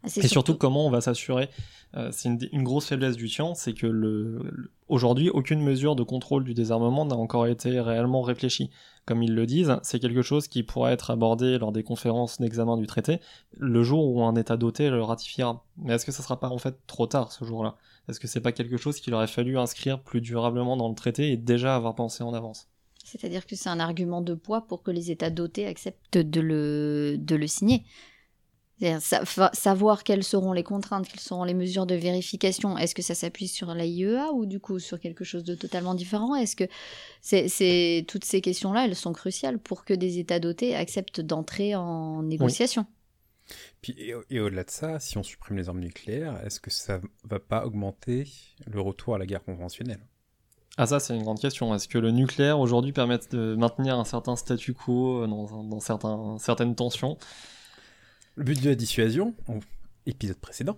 Ah, et surtout, comment on va s'assurer euh, c'est une, une, grosse faiblesse du Tian, c'est que le, aujourd'hui, aucune mesure de contrôle du désarmement n'a encore été réellement réfléchie. Comme ils le disent, c'est quelque chose qui pourra être abordé lors des conférences d'examen du traité, le jour où un État doté le ratifiera. Mais est-ce que ça sera pas en fait trop tard ce jour-là? Est-ce que c'est pas quelque chose qu'il aurait fallu inscrire plus durablement dans le traité et déjà avoir pensé en avance? C'est-à-dire que c'est un argument de poids pour que les États dotés acceptent de le, de le signer savoir quelles seront les contraintes, quelles seront les mesures de vérification. Est-ce que ça s'appuie sur l'AIEA ou du coup sur quelque chose de totalement différent? Est-ce que c'est toutes ces questions-là, elles sont cruciales pour que des États dotés acceptent d'entrer en négociation? Puis, et, au-delà de ça, si on supprime les armes nucléaires, est-ce que ça va pas augmenter le retour à la guerre conventionnelle? Ah ça c'est une grande question. Est-ce que le nucléaire aujourd'hui permet de maintenir un certain statu quo dans, dans certains, certaines tensions? Le but de la dissuasion, épisode précédent,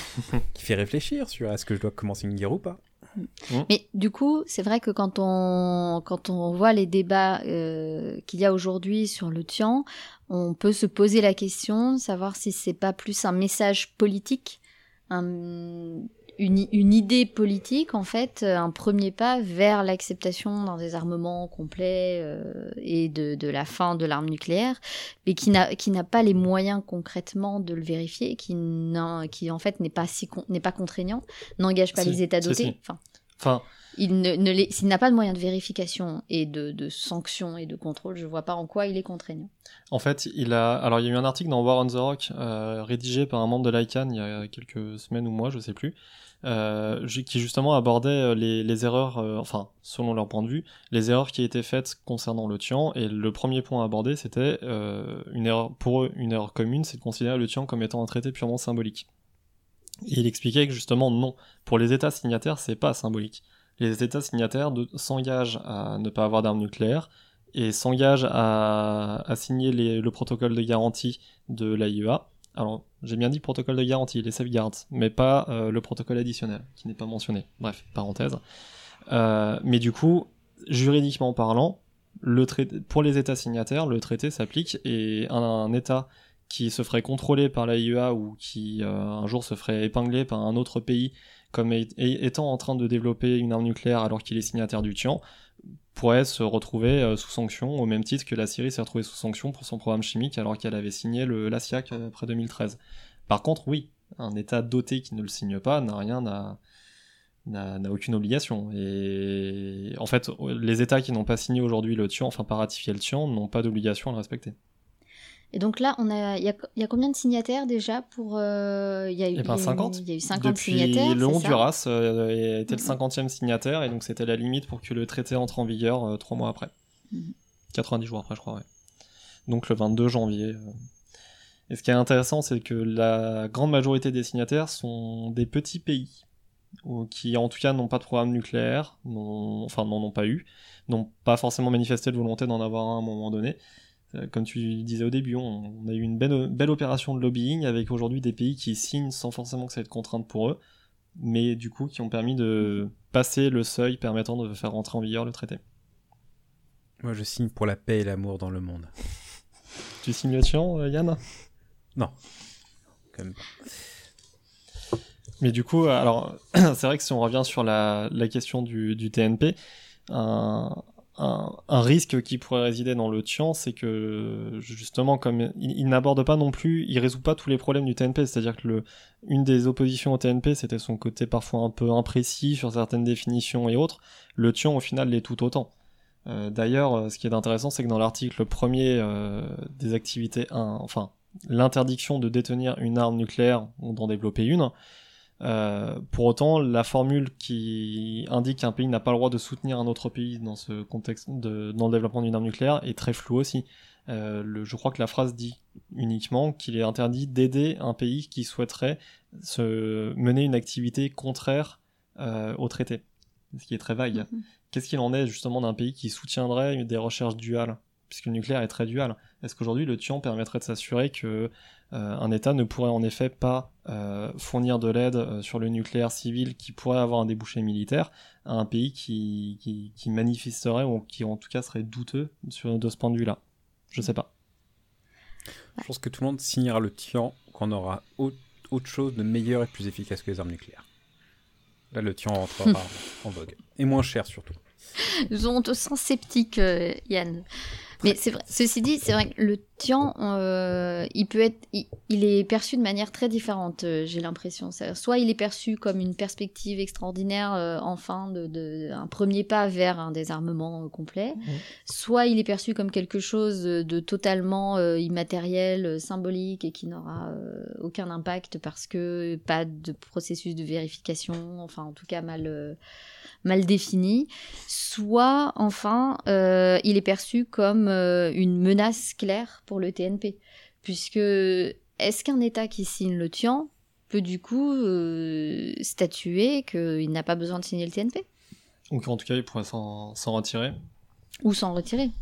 [LAUGHS] qui fait réfléchir sur est-ce que je dois commencer une guerre ou pas. Mm. Mais du coup, c'est vrai que quand on, quand on voit les débats euh, qu'il y a aujourd'hui sur le Tian, on peut se poser la question de savoir si c'est pas plus un message politique, un, une, idée politique, en fait, euh, un premier pas vers l'acceptation d'un désarmement complet euh, et de, la fin de l'arme nucléaire, mais qui n'a, pas les moyens concrètement de le vérifier, qui, qui en fait n'est pas, si n'est pas contraignant, n'engage pas les États dotés. Enfin, enfin, il ne, ne s'il n'a pas de moyens de vérification et de, de sanctions et de contrôle, je vois pas en quoi il est contraignant. En fait, il a, alors il y a eu un article dans War on the Rock euh, rédigé par un membre de l'ICANN il y a quelques semaines ou mois, je sais plus, euh, qui justement abordait euh, les, erreurs, euh, enfin selon leur point de vue, les erreurs qui étaient faites concernant le Tian. Et le premier point abordé, c'était une erreur pour eux, une erreur commune, c'est de considérer le Tian comme étant un traité purement symbolique. Et il expliquait que justement non, pour les États signataires, c'est pas symbolique. Les États signataires s'engagent à ne pas avoir d'armes nucléaires et s'engagent à, signer le protocole de garantie de l'AIEA alors, j'ai bien dit protocole de garantie, les safeguards, mais pas euh, le protocole additionnel, qui n'est pas mentionné. Bref, parenthèse. Euh, mais du coup, juridiquement parlant, pour les États signataires, le traité s'applique et un, État qui se ferait contrôler par l'AIEA ou qui euh, un jour se ferait épingler par un autre pays comme étant en train de développer une arme nucléaire alors qu'il est signataire du TIAN, pourrait se retrouver euh, sous sanction, au même titre que la Syrie s'est retrouvée sous sanction pour son programme chimique alors qu'elle avait signé le l'ASIAC euh, après 2013. Par contre, oui, un État doté qui ne le signe pas n'a rien à n'a aucune obligation. Et en fait, les États qui n'ont pas signé aujourd'hui le TIAN, enfin pas ratifié le TIAN, n'ont pas d'obligation à le respecter. Et donc là, on a, il y a, combien de signataires déjà pour euh, Il y a eu, 50. Il y a eu 50 Depuis signataires. Le Honduras euh, était le 50e signataire et donc c'était la limite pour que le traité entre en vigueur euh, trois mois après. 90 mhm. jours après, je crois. Ouais. Donc le 22 janvier. Et ce qui est intéressant, c'est que la grande majorité des signataires sont des petits pays qui en tout cas n'ont pas de programme nucléaire, enfin n'en ont pas eu, n'ont pas forcément manifesté de volonté d'en avoir un à un moment donné, euh, comme tu disais au début, on, a eu une belle, belle opération de lobbying avec aujourd'hui des pays qui signent sans forcément que ça ait de contrainte pour eux, mais du coup qui ont permis de passer le seuil permettant de faire rentrer en vigueur le traité. Moi je signe pour la paix et l'amour dans le monde. [LAUGHS] tu signes le tien, euh, Yann? Non. Quand même pas. Mais du coup, alors, [CLEARS THROAT] c'est vrai que si on revient sur la, la question du, du TNP, un, un, risque qui pourrait résider dans le Tian, c'est que justement, comme il, n'aborde pas non plus, il résout pas tous les problèmes du TNP. C'est-à-dire que une des oppositions au TNP, c'était son côté parfois un peu imprécis sur certaines définitions et autres. Le Tian, au final, l'est tout autant. Euh, d'ailleurs, ce qui est intéressant, c'est que dans l'article premier euh, des activités 1, enfin, l'interdiction de détenir une arme nucléaire ou d'en développer une, euh, pour autant, la formule qui indique qu'un pays n'a pas le droit de soutenir un autre pays dans ce contexte, de, dans le développement d'une arme nucléaire, est très floue aussi. Euh, le, je crois que la phrase dit uniquement qu'il est interdit d'aider un pays qui souhaiterait se mener une activité contraire euh, au traité, ce qui est très vague. Mm-hmm. Qu'est-ce qu'il en est justement d'un pays qui soutiendrait des recherches duales, puisque le nucléaire est très dual Est-ce qu'aujourd'hui le TIAN permettrait de s'assurer que euh, un État ne pourrait en effet pas euh, fournir de l'aide euh, sur le nucléaire civil qui pourrait avoir un débouché militaire à un pays qui, qui, manifesterait ou qui en tout cas serait douteux sur, de ce point de vue-là? Je sais pas. Je pense que tout le monde signera le Tian quand on aura autre, chose de meilleur et plus efficace que les armes nucléaires. Là, le Tian rentrera [LAUGHS] en vogue. Et moins cher surtout. On te sent sceptique, euh, Yann. Mais c'est vrai. Ceci dit, c'est vrai que le Tian, euh, il peut être, il, est perçu de manière très différente. Euh, j'ai l'impression. Soit il est perçu comme une perspective extraordinaire, euh, enfin, de, un premier pas vers un désarmement complet. Soit il est perçu comme quelque chose de totalement immatériel, symbolique et qui n'aura aucun impact parce que pas de processus de vérification. Enfin, en tout cas mal mal défini, soit enfin euh, il est perçu comme euh, une menace claire pour le TNP. Puisque est-ce qu'un État qui signe le TIAN peut du coup euh, statuer qu'il n'a pas besoin de signer le TNP Ou qu'en tout cas il pourrait s'en retirer Ou s'en retirer. De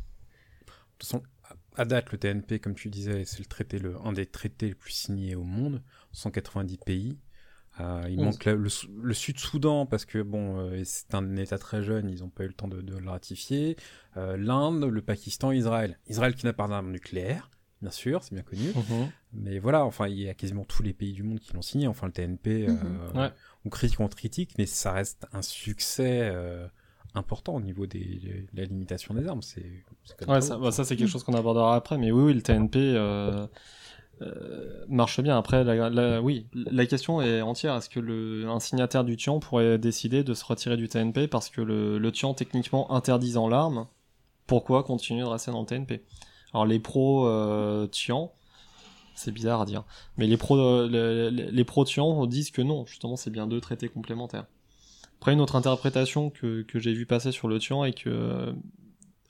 toute façon, à date, le TNP, comme tu disais, c'est le traité, le, un des traités les plus signés au monde, 190 pays. Euh, il manque le, Sud-Soudan parce que bon, euh, c'est un État très jeune, ils n'ont pas eu le temps de, le ratifier. Euh, L'Inde, le Pakistan, Israël. Israël qui n'a pas d'armes nucléaires, bien sûr, c'est bien connu. Mhm. Mais voilà, enfin, il y a quasiment tous les pays du monde qui l'ont signé. Enfin, le TNP, mhm. on critique, on critique, mais ça reste un succès important au niveau des, de la limitation des armes. C'est, ouais, ça, bah, ça c'est quelque chose qu'on abordera après. Mais oui, oui le TNP euh, marche bien. Après, la, oui, la question est entière. Est-ce que un signataire du Tian pourrait décider de se retirer du TNP parce que le, Tian, techniquement interdisant l'arme, pourquoi continuer de rester dans le TNP Alors, les pros euh, Tian, c'est bizarre à dire, mais les pros, euh, les, les pros Tian disent que non, justement, c'est bien deux traités complémentaires. Après, une autre interprétation que, que j'ai vu passer sur le Tian est que,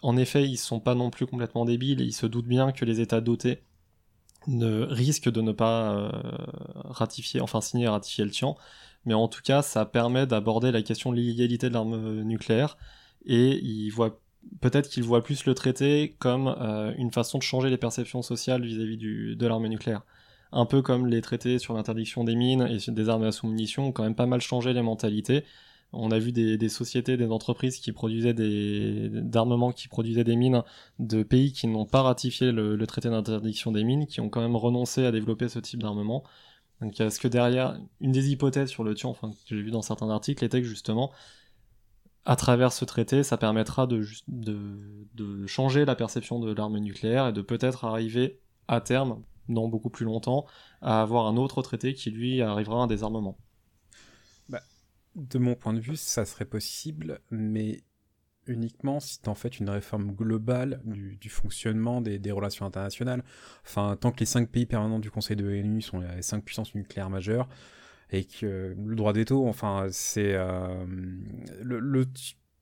en effet, ils sont pas non plus complètement débiles ils se doutent bien que les États dotés ne risque de ne pas euh, ratifier, enfin signer et ratifier le TIAN, mais en tout cas ça permet d'aborder la question de l'illégalité de l'arme nucléaire et il voit peut-être qu'il voit plus le traité comme euh, une façon de changer les perceptions sociales vis-à-vis de l'arme nucléaire. Un peu comme les traités sur l'interdiction des mines et des armes à sous-munitions ont quand même pas mal changé les mentalités. On a vu des, sociétés, des entreprises qui produisaient des d'armements, qui produisaient des mines de pays qui n'ont pas ratifié le, traité d'interdiction des mines, qui ont quand même renoncé à développer ce type d'armement. Donc est-ce que derrière, une des hypothèses sur le tien, enfin que j'ai vu dans certains articles, était que justement, à travers ce traité, ça permettra de, de, de changer la perception de l'arme nucléaire et de peut-être arriver à terme, dans beaucoup plus longtemps, à avoir un autre traité qui lui arrivera à un désarmement de mon point de vue, ça serait possible, mais uniquement si tu en fait une réforme globale du, fonctionnement des, relations internationales. Enfin, tant que les cinq pays permanents du Conseil de l'ONU sont les cinq puissances nucléaires majeures, et que le droit des taux, enfin, c'est... Euh, le, le,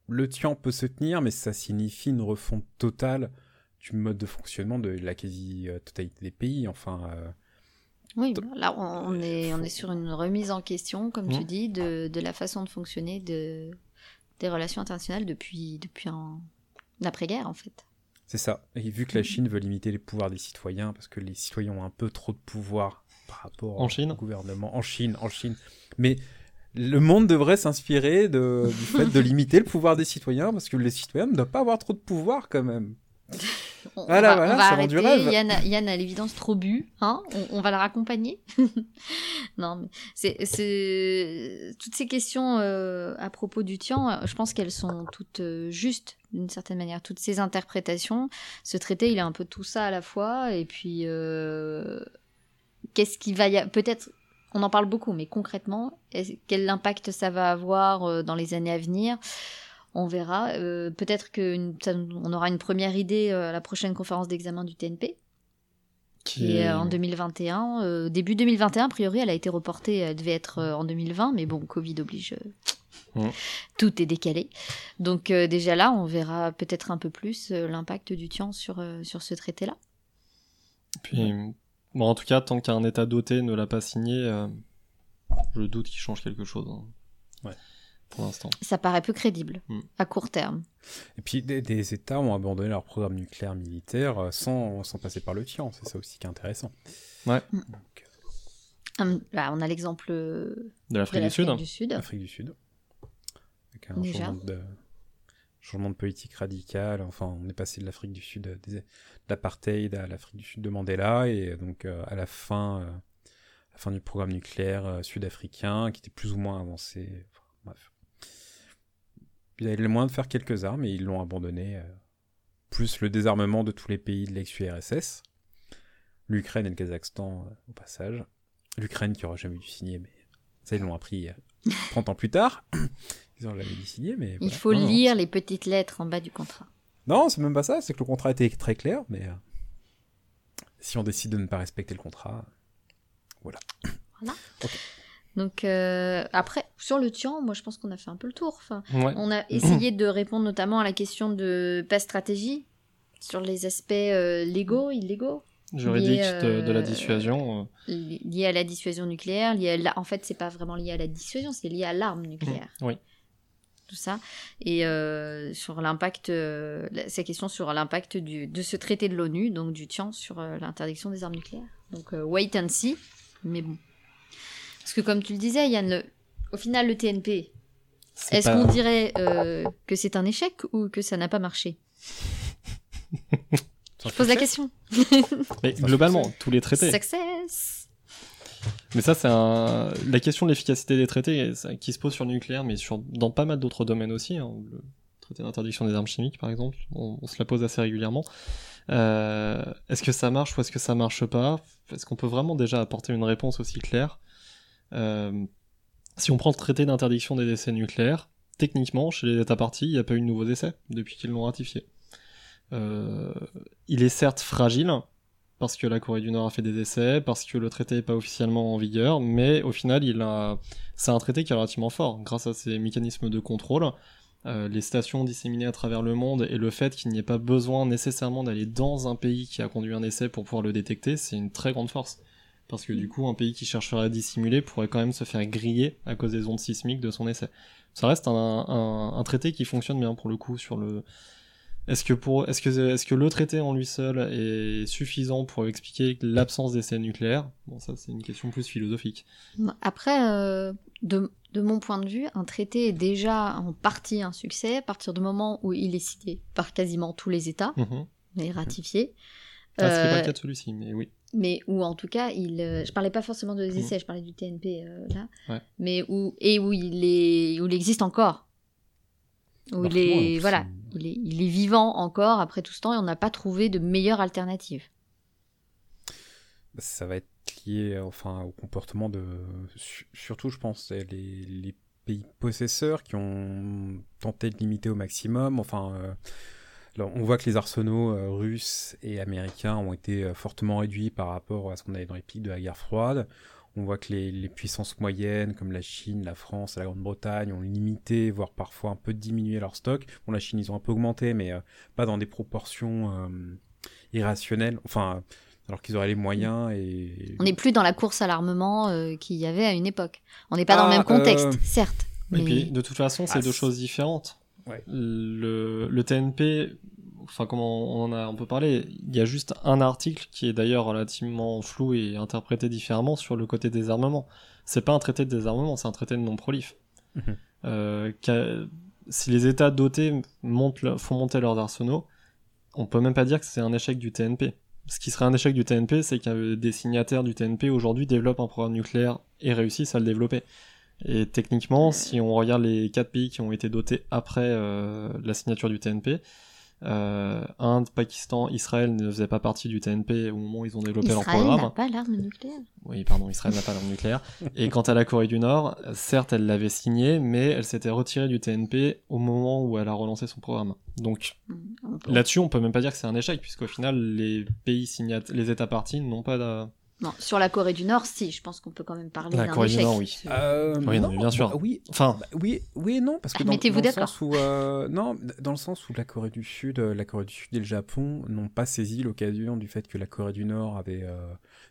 le TIAN peut se tenir, mais ça signifie une refonte totale du mode de fonctionnement de la quasi-totalité des pays. Enfin... Euh, oui, là on est, on est sur une remise en question, comme tu mmh. dis, de, de, la façon de fonctionner de, des relations internationales depuis, depuis un, après-guerre en fait. C'est ça. Et vu que la mmh. Chine veut limiter les pouvoirs des citoyens, parce que les citoyens ont un peu trop de pouvoir par rapport en Chine au gouvernement. En Chine, en Chine. Mais le monde devrait s'inspirer de, du fait de [LAUGHS] limiter le pouvoir des citoyens, parce que les citoyens ne doivent pas avoir trop de pouvoir quand même. On, voilà, va, on va arrêter. Yann, Yann a l'évidence trop bu. Hein on, va la raccompagner. [LAUGHS] non, mais c'est toutes ces questions euh, à propos du Tian, euh, je pense qu'elles sont toutes euh, justes d'une certaine manière. Toutes ces interprétations, ce traité, il est un peu tout ça à la fois. Et puis, qu'est-ce qui va y peut-être on en parle beaucoup, mais concrètement, quel impact ça va avoir dans les années à venir? On verra. Euh, peut-être qu'on aura une première idée euh, à la prochaine conférence d'examen du TNP, qui est en 2021. Euh, début 2021, a priori, elle a été reportée, elle devait être en 2020, mais bon, Covid oblige. Tout est décalé. Donc déjà là, on verra peut-être un peu plus l'impact du TIAN sur, sur ce traité-là. Puis, bon, en tout cas, tant qu'un État doté ne l'a pas signé, je doute qu'il change quelque chose. Hein. Pour l'instant. Ça paraît peu crédible hmm. à court terme. Et puis des, États ont abandonné leur programme nucléaire militaire euh, sans, sans passer par le TIAN, c'est ça aussi qui est intéressant. Ouais. Hmm. Euh, hum, bah, on a l'exemple de l'Afrique du, Sud. du Sud. Afrique du Sud. Avec un changement de politique radical. Enfin, on est passé de l'Afrique du Sud, de l'apartheid à l'Afrique du Sud de Mandela, et donc à la fin, la fin du programme nucléaire sud-africain, qui était plus ou moins avancé. bref. Il avait le moyen de faire quelques armes et ils l'ont abandonné. plus le désarmement de tous les pays de l'ex-URSS. L'Ukraine et le Kazakhstan, au passage. L'Ukraine qui aura jamais dû signer, mais ça, ils l'ont appris [LAUGHS] 30 ans plus tard. [COUGHS] Ils ont jamais dû signer, mais. Il faut lire les petites lettres en bas du contrat. Non, c'est même pas ça, c'est que le contrat était très clair, mais euh, si on décide de ne pas respecter le contrat, voilà. Voilà. [COUGHS] Donc euh, après, sur le Tian, moi je pense qu'on a fait un peu le tour. Enfin, On a [CLEARS THROAT] essayé de répondre notamment à la question de pas stratégie, sur les aspects euh, légaux, illégaux. Juridique de, la dissuasion. Lié à la dissuasion nucléaire, lié à En fait, c'est pas vraiment lié à la dissuasion, c'est lié à l'arme nucléaire. Oui tout ça, et euh, sur l'impact, euh, ces questions sur l'impact de ce traité de l'ONU, donc du TIAN, sur euh, l'interdiction des armes nucléaires. Donc wait and see, mais bon. Parce que comme tu le disais, Yann, le, au final, le TNP, est-ce qu'on dirait que c'est un échec ou que ça n'a pas marché? [LAUGHS] Je pose la question. [LAUGHS] mais globalement, tous les traités. Success mais ça, c'est un... la question de l'efficacité des traités qui se pose sur le nucléaire, mais sur... dans pas mal d'autres domaines aussi. Hein. Le traité d'interdiction des armes chimiques, par exemple, on, se la pose assez régulièrement. Euh... Est-ce que ça marche ou est-ce que ça marche pas? Est-ce qu'on peut vraiment déjà apporter une réponse aussi claire? euh... Si on prend le traité d'interdiction des essais nucléaires, techniquement, chez les États partis, il n'y a pas eu de nouveaux essais depuis qu'ils l'ont ratifié. Euh... Il est certes fragile, parce que la Corée du Nord a fait des essais, parce que le traité n'est pas officiellement en vigueur, mais au final, il a... c'est un traité qui est relativement fort, grâce à ses mécanismes de contrôle, euh, les stations disséminées à travers le monde, et le fait qu'il n'y ait pas besoin nécessairement d'aller dans un pays qui a conduit un essai pour pouvoir le détecter, c'est une très grande force. Parce que du coup, un pays qui chercherait à dissimuler pourrait quand même se faire griller à cause des ondes sismiques de son essai. Ça reste un, un traité qui fonctionne bien pour le coup sur le, est-ce que, pour, est-ce, que, est-ce que le traité en lui seul est suffisant pour expliquer l'absence d'essais nucléaires? Bon, ça, c'est une question plus philosophique. Après, euh, de, de, mon point de vue, un traité est déjà en partie un succès à partir du moment où il est signé par quasiment tous les États mmh. et ratifié. Ah, ce n'est pas le cas de celui-ci, mais oui. Mais où, en tout cas, il, euh, je parlais pas forcément de mmh. essais, je parlais du TNP euh, là, mais où, et où il, est, où il existe encore. Où il est, voilà, il est, vivant encore après tout ce temps et on n'a pas trouvé de meilleure alternative. Ça va être lié enfin, au comportement de. Surtout, je pense, les, les pays possesseurs qui ont tenté de limiter au maximum. Enfin. Euh, on voit que les arsenaux euh, russes et américains ont été euh, fortement réduits par rapport à ce qu'on avait dans les pics de la guerre froide. On voit que les, puissances moyennes, comme la Chine, la France, la Grande-Bretagne, ont limité, voire parfois un peu diminué leur stock. Bon, la Chine, ils ont un peu augmenté, mais euh, pas dans des proportions euh, irrationnelles. Enfin, alors qu'ils auraient les moyens et... On n'est plus dans la course à l'armement euh, qu'il y avait à une époque. On n'est pas dans le même contexte, certes. Et puis, de toute façon, c'est ah, deux choses différentes. Le, le TNP, enfin comment on en a un peu parlé, il y a juste un article qui est d'ailleurs relativement flou et interprété différemment sur le côté des armements. C'est pas un traité de désarmement, c'est un traité de non-prolif. Mhm. Euh, si les États dotés montent, font monter leurs arsenaux, on peut même pas dire que c'est un échec du TNP. Ce qui serait un échec du TNP, c'est que des signataires du TNP aujourd'hui développent un programme nucléaire et réussissent à le développer. Et techniquement, si on regarde les quatre pays qui ont été dotés après euh, la signature du TNP, euh, Inde, Pakistan, Israël ne faisaient pas partie du TNP au moment où ils ont développé leur programme. Israël n'a pas l'arme nucléaire. Oui, pardon, Israël n'a pas l'arme nucléaire. [LAUGHS] Et quant à la Corée du Nord, certes, elle l'avait signé, mais elle s'était retirée du TNP au moment où elle a relancé son programme. Donc mm, là-dessus, on peut même pas dire que c'est un échec, puisqu'au final, les pays signataires, les États partis n'ont pas de non, sur la Corée du Nord, si, je pense qu'on peut quand même parler d'un Corée du Nord, oui. Euh, oui, non, bien sûr. Bah oui, enfin, bah, oui, oui et non, parce que dans, dans le sens où, euh, non, dans le sens où la Corée du Sud, euh, la Corée du Sud et le Japon n'ont pas saisi l'occasion du fait que la Corée du Nord avait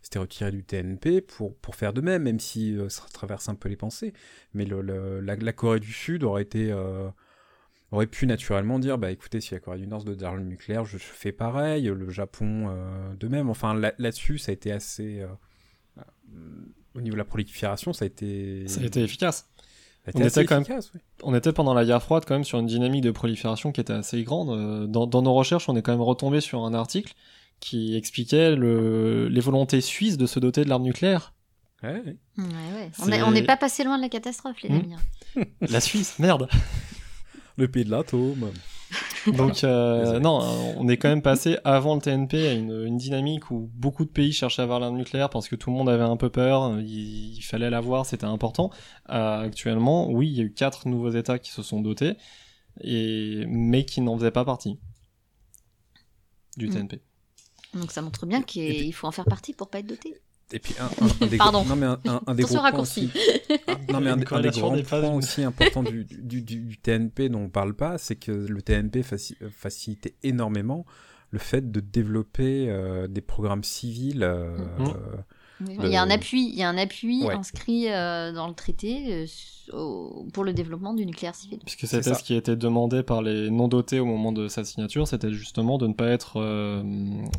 s'était retirée du TNP pour pour faire de même, même si ça traverse un peu les pensées. Mais le, la, la, Corée du Sud aurait été aurait pu naturellement dire bah écoutez si la Corée du Nord se dote d'armes nucléaires je, fais pareil le Japon euh, de même enfin là-dessus ça a été assez euh, au niveau de la prolifération ça a été ça a été efficace était On assez était quand même- efficace, oui. On était pendant la guerre froide quand même sur une dynamique de prolifération qui était assez grande. Euh, Dans, dans nos recherches, on est quand même retombé sur un article qui expliquait le, les volontés suisses de se doter de l'arme nucléaire. Ouais, ouais. Ouais, ouais. On C'est- est- On n'est pas passé loin de la catastrophe, les Hmm. amis. hein. [LAUGHS] La Suisse, merde. Le pays de l'atome. [LAUGHS] Donc euh, non, on est quand même passé avant le TNP à une, une dynamique où beaucoup de pays cherchaient à avoir l'arme nucléaire parce que tout le monde avait un peu peur, il, il fallait l'avoir, c'était important. Euh, actuellement, oui, il y a eu quatre nouveaux États qui se sont dotés, et mais qui n'en faisaient pas partie du Mm. TNP. Donc ça montre bien qu'il faut en faire partie pour pas être doté. Et puis un, un- un des Pardon. non mais un, un- un des gros points aussi- non mais un, des- un des corrélation grands points aussi importants du, du, du- du TNP dont on parle pas, c'est que le TNP faci- euh, facilitait énormément le fait de développer euh, des programmes civils. euh, Mhm. Il y a un appui, il y a un appui Ouais. inscrit euh, dans le traité euh, au- pour le développement du nucléaire civil. Puisque C'est c'était ça. ce qui était demandé par les non-dotés au moment de sa signature, c'était justement de ne pas être euh,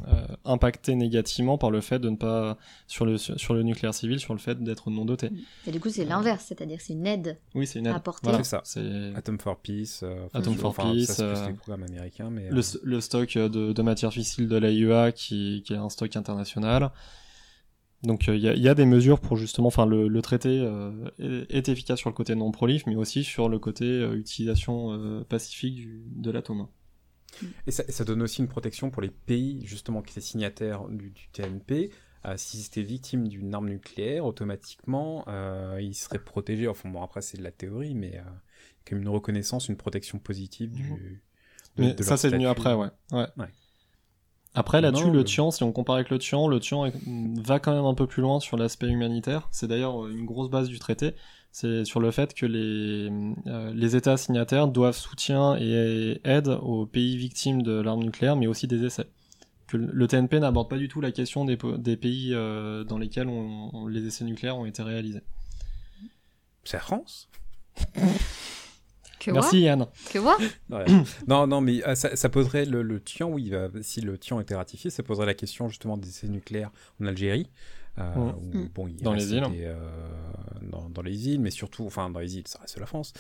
euh, impacté négativement par le fait de ne pas sur le sur le nucléaire civil, sur le fait d'être non-doté. Et du coup, c'est l'inverse, c'est-à-dire c'est une aide. Oui, c'est une aide. Apporter. Voilà, C'est ça. C'est Atom for Peace. euh, enfin, Atom for enfin, Peace, Ça, c'est plus euh, les programmes américains, mais. le, euh, le stock de, de matières fissiles de l'AIEA qui, qui est un stock international. Donc il y, a- y a des mesures pour justement, enfin le, le traité euh, est, efficace sur le côté non prolif, mais aussi sur le côté euh, utilisation euh, pacifique du, de l'atome. Et ça, donne aussi une protection pour les pays justement qui étaient signataires du, du TNP. Euh, S'ils étaient victimes d'une arme nucléaire, automatiquement, euh, ils seraient protégés. Enfin bon, après c'est de la théorie, mais euh, comme une reconnaissance, une protection positive du. de- Mais de ça c'est venu après, ouais. ouais. Ouais. Après là-dessus, le Tian, si on compare avec le Tian, le Tian va quand même un peu plus loin sur l'aspect humanitaire. C'est d'ailleurs euh, une grosse base du traité. C'est sur le fait que les, euh, les États signataires doivent soutien et aide aux pays victimes de l'arme nucléaire, mais aussi des essais. Que le TNP n'aborde pas du tout la question des, pays euh, dans lesquels on- on- les essais nucléaires ont été réalisés. C'est la France [LAUGHS] Que Merci Yann. Que Ouais. [CLEARS THROAT] Non, non, mais euh, ça, ça poserait le, le TIAN, oui, va- si le TIAN était ratifié, ça poserait la question justement des essais nucléaires en Algérie. euh, où, Mhm. bon, il Dans les îles. des, euh, dans, dans les îles, mais surtout, enfin, dans les îles, ça reste la France.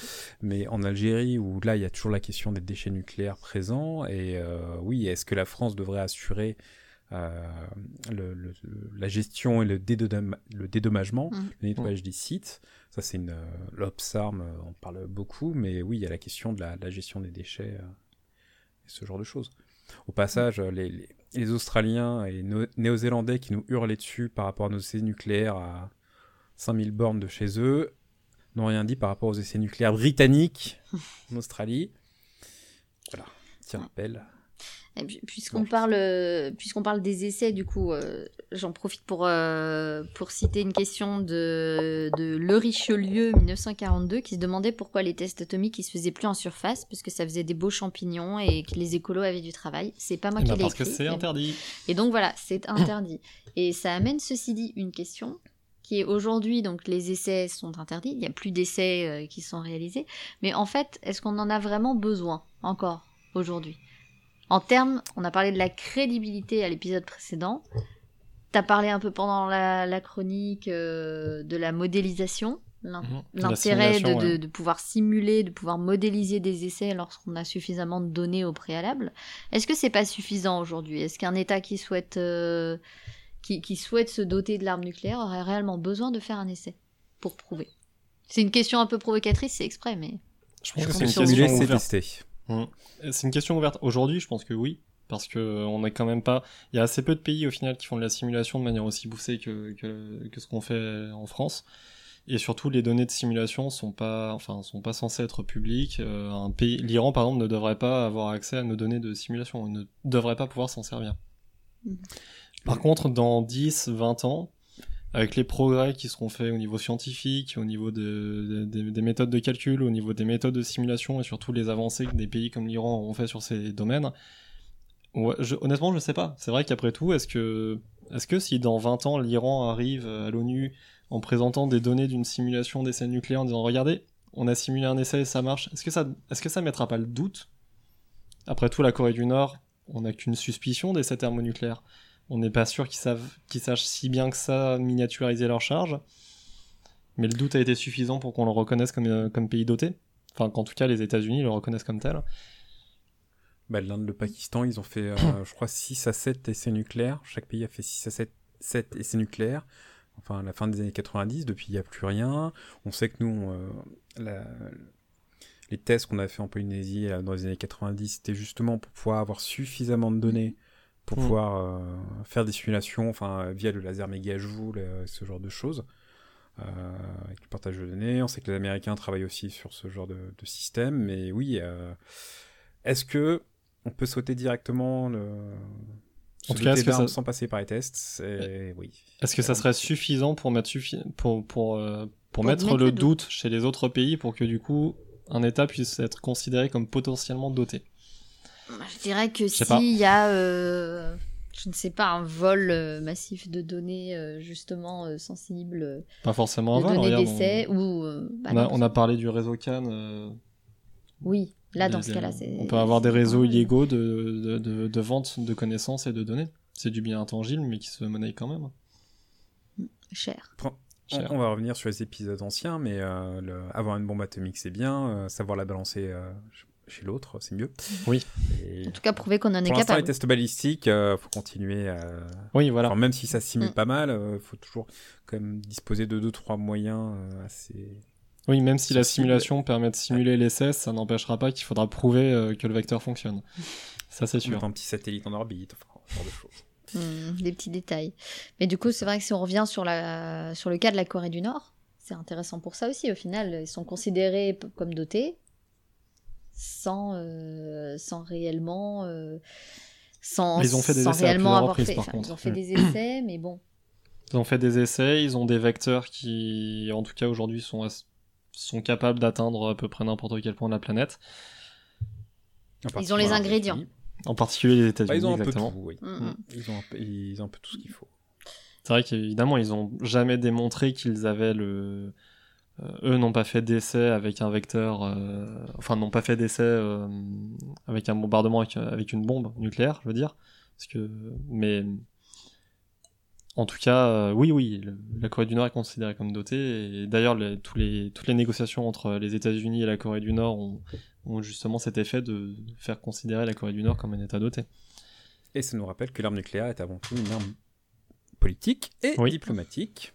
Mais en Algérie, où là, il y a toujours la question des déchets nucléaires présents, et euh, oui, est-ce que la France devrait assurer euh, le- le- le- la gestion et le, dédommagement, Mhm. le nettoyage des sites Ça, c'est une. euh, L'OPSARM, euh, on parle beaucoup, mais oui, il y a la question de la, la gestion des déchets euh, et ce genre de choses. Au passage, euh, les, les- les Australiens et no- Néo-Zélandais qui nous hurlaient dessus par rapport à nos essais nucléaires à 5000 bornes de chez eux n'ont rien dit par rapport aux essais nucléaires britanniques en Australie. Voilà, petit rappel. Puisqu'on parle, euh, puisqu'on parle des essais, du coup, euh, j'en profite pour, euh, pour citer une question de, de Le Richelieu 1942 qui se demandait pourquoi les tests atomiques ils se faisaient plus en surface parce que ça faisait des beaux champignons et que les écolos avaient du travail. C'est pas moi Eh qui ben, l'ai parce que écrit. c'est mais- interdit. Et donc voilà, c'est interdit. Et ça amène ceci dit une question qui est aujourd'hui, donc les essais sont interdits, il n'y a plus d'essais euh, qui sont réalisés, mais en fait, est-ce qu'on en a vraiment besoin encore aujourd'hui? En termes, on a parlé de la crédibilité à l'épisode précédent, tu as parlé un peu pendant la, la chronique euh, de la modélisation, Mhm. L'intérêt de, pouvoir simuler, de pouvoir modéliser des essais lorsqu'on a suffisamment de données au préalable. Est-ce que c'est pas suffisant aujourd'hui? Est-ce qu'un État qui souhaite, euh, qui, qui souhaite se doter de l'arme nucléaire aurait réellement besoin de faire un essai pour prouver? C'est une question un peu provocatrice, c'est exprès, mais Je pense que c'est une sur question Simuler, c'est ouverte. Tester. C'est une question ouverte. Aujourd'hui, je pense que oui. Parce que euh, on est quand même pas. Il y a assez peu de pays au final qui font de la simulation de manière aussi poussée que, que, que ce qu'on fait en France. Et surtout, les données de simulation sont pas, enfin, sont pas censées être publiques. Euh, un pays, l'Iran par exemple, ne devrait pas avoir accès à nos données de simulation. Il ne devrait pas pouvoir s'en servir. Mhm. Par contre, dans 10, 20 ans, avec les progrès qui seront faits au niveau scientifique, au niveau de- de- des- des méthodes de calcul, au niveau des méthodes de simulation et surtout les avancées que des pays comme l'Iran ont fait sur ces domaines, ouais, je- honnêtement, je sais pas. C'est vrai qu'après tout, est-ce que, est-ce que si dans 20 ans l'Iran arrive à l'ONU en présentant des données d'une simulation d'essai nucléaire en disant regardez, on a simulé un essai et ça marche, est-ce que ça, est-ce mettra pas le doute? Après tout, la Corée du Nord, on n'a qu'une suspicion d'essais thermonucléaires. On n'est pas sûr qu'ils savent, qu'ils sachent si bien que ça miniaturiser leur charge. Mais le doute a été suffisant pour qu'on le reconnaisse comme, euh, comme pays doté. Enfin, qu'en tout cas, les États-Unis le reconnaissent comme tel. Bah, L'Inde, le Pakistan, ils ont fait, euh, [COUGHS] je crois, 6 à 7 essais nucléaires. Chaque pays a fait 6 à 7, 7 essais nucléaires. Enfin, à la fin des années 90, depuis, il n'y a plus rien. On sait que nous, euh, la, les tests qu'on a fait en Polynésie dans les années 90, c'était justement pour pouvoir avoir suffisamment de données pour mmh. pouvoir euh, faire des simulations, enfin, via le laser méga joule, ce genre de choses. Euh, avec le partage de données. On sait que les Américains travaillent aussi sur ce genre de, de système, mais oui, euh, est-ce que on peut sauter directement le... En tout cas, est-ce que ça... sans passer par les tests? Oui. Est-ce que ça serait suffisant pour mettre, suffi... pour, pour, euh, pour, pour, mettre, mettre le doute. doute chez les autres pays pour que du coup un État puisse être considéré comme potentiellement doté? Je dirais que s'il y a euh, je ne sais pas, un vol euh, massif de données euh, justement euh, sensibles. Pas forcément un vol, données d'essai ou. Bah on, a, on, a, parlé du réseau Cannes. Oui, là dans ce cas-là, c'est. On peut avoir des réseaux illégaux de, de, de, de, vente de connaissances et de données. C'est du bien intangible, mais qui se monnaie quand même. Cher. On, on, va revenir sur les épisodes anciens, mais le, avoir une bombe atomique c'est bien, savoir la balancer, chez l'autre, c'est mieux. Oui. En tout cas, prouver qu'on en est pour capable. les tests balistiques, il euh, faut continuer à. Oui, voilà. même si ça simule mm. pas mal, il euh, faut toujours quand même disposer de deux trois moyens euh, assez. Oui, même si la simulation permet de simuler l'essai, ça n'empêchera pas qu'il faudra prouver que le vecteur fonctionne. Ça, c'est sûr. Un petit satellite en orbite, enfin, ce genre de choses. Mm, des petits détails. Mais du coup, c'est vrai que si on revient sur, la... sur le cas de la Corée du Nord, c'est intéressant pour ça aussi. Au final, ils sont considérés comme dotés, sans, euh, sans réellement. Euh, sans, ils ont fait des sans essais réellement à avoir reprises, fait. par Enfin, contre. ils ont fait Mm. des [CLEARS THROAT] essais, mais bon. Ils ont fait des essais, ils ont des vecteurs qui, en tout cas aujourd'hui, sont, sont capables d'atteindre à peu près n'importe quel point de la planète. Ils ont les ingrédients. En particulier les Bah, États-Unis, ils ont un peu exactement. tout, oui. Mm, mm. Ils, ont un peu, ils ont un peu tout ce qu'il faut. C'est vrai qu'évidemment, ils ont jamais démontré qu'ils avaient le. Euh, eux n'ont pas fait d'essai avec un vecteur. euh, Enfin, n'ont pas fait d'essai euh, avec un bombardement avec, avec une bombe nucléaire, je veux dire. Parce que. Mais. En tout cas, euh, oui, oui, le- la Corée du Nord est considérée comme dotée. Et d'ailleurs, les- tous les, toutes les négociations entre les États-Unis et la Corée du Nord ont, ont justement cet effet de faire considérer la Corée du Nord comme un État doté. Et ça nous rappelle que l'arme nucléaire est avant tout une arme politique et Oui. diplomatique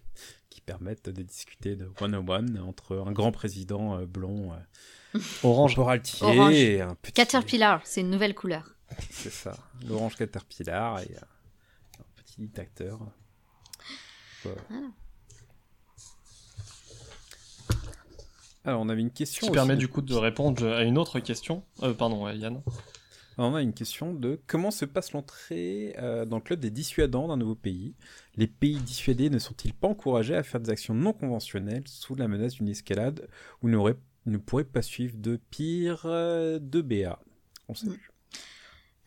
qui permettent de discuter de one-on-one entre un grand président euh, blond, euh, [LAUGHS] Orange. coraltier Orange. et un petit... Caterpillar, c'est une nouvelle couleur. [LAUGHS] C'est ça, l'orange Caterpillar et euh, un petit dictateur. Voilà. Voilà. Alors, on avait une question. Qui aussi permet du coup de répondre à une autre question. Euh, pardon, ouais, Yann. On a une question de comment se passe l'entrée euh, dans le club des dissuadants d'un nouveau pays? Les pays dissuadés ne sont-ils pas encouragés à faire des actions non conventionnelles sous la menace d'une escalade ou ne pourraient pas suivre de pire euh, de BA On sait Mm. plus.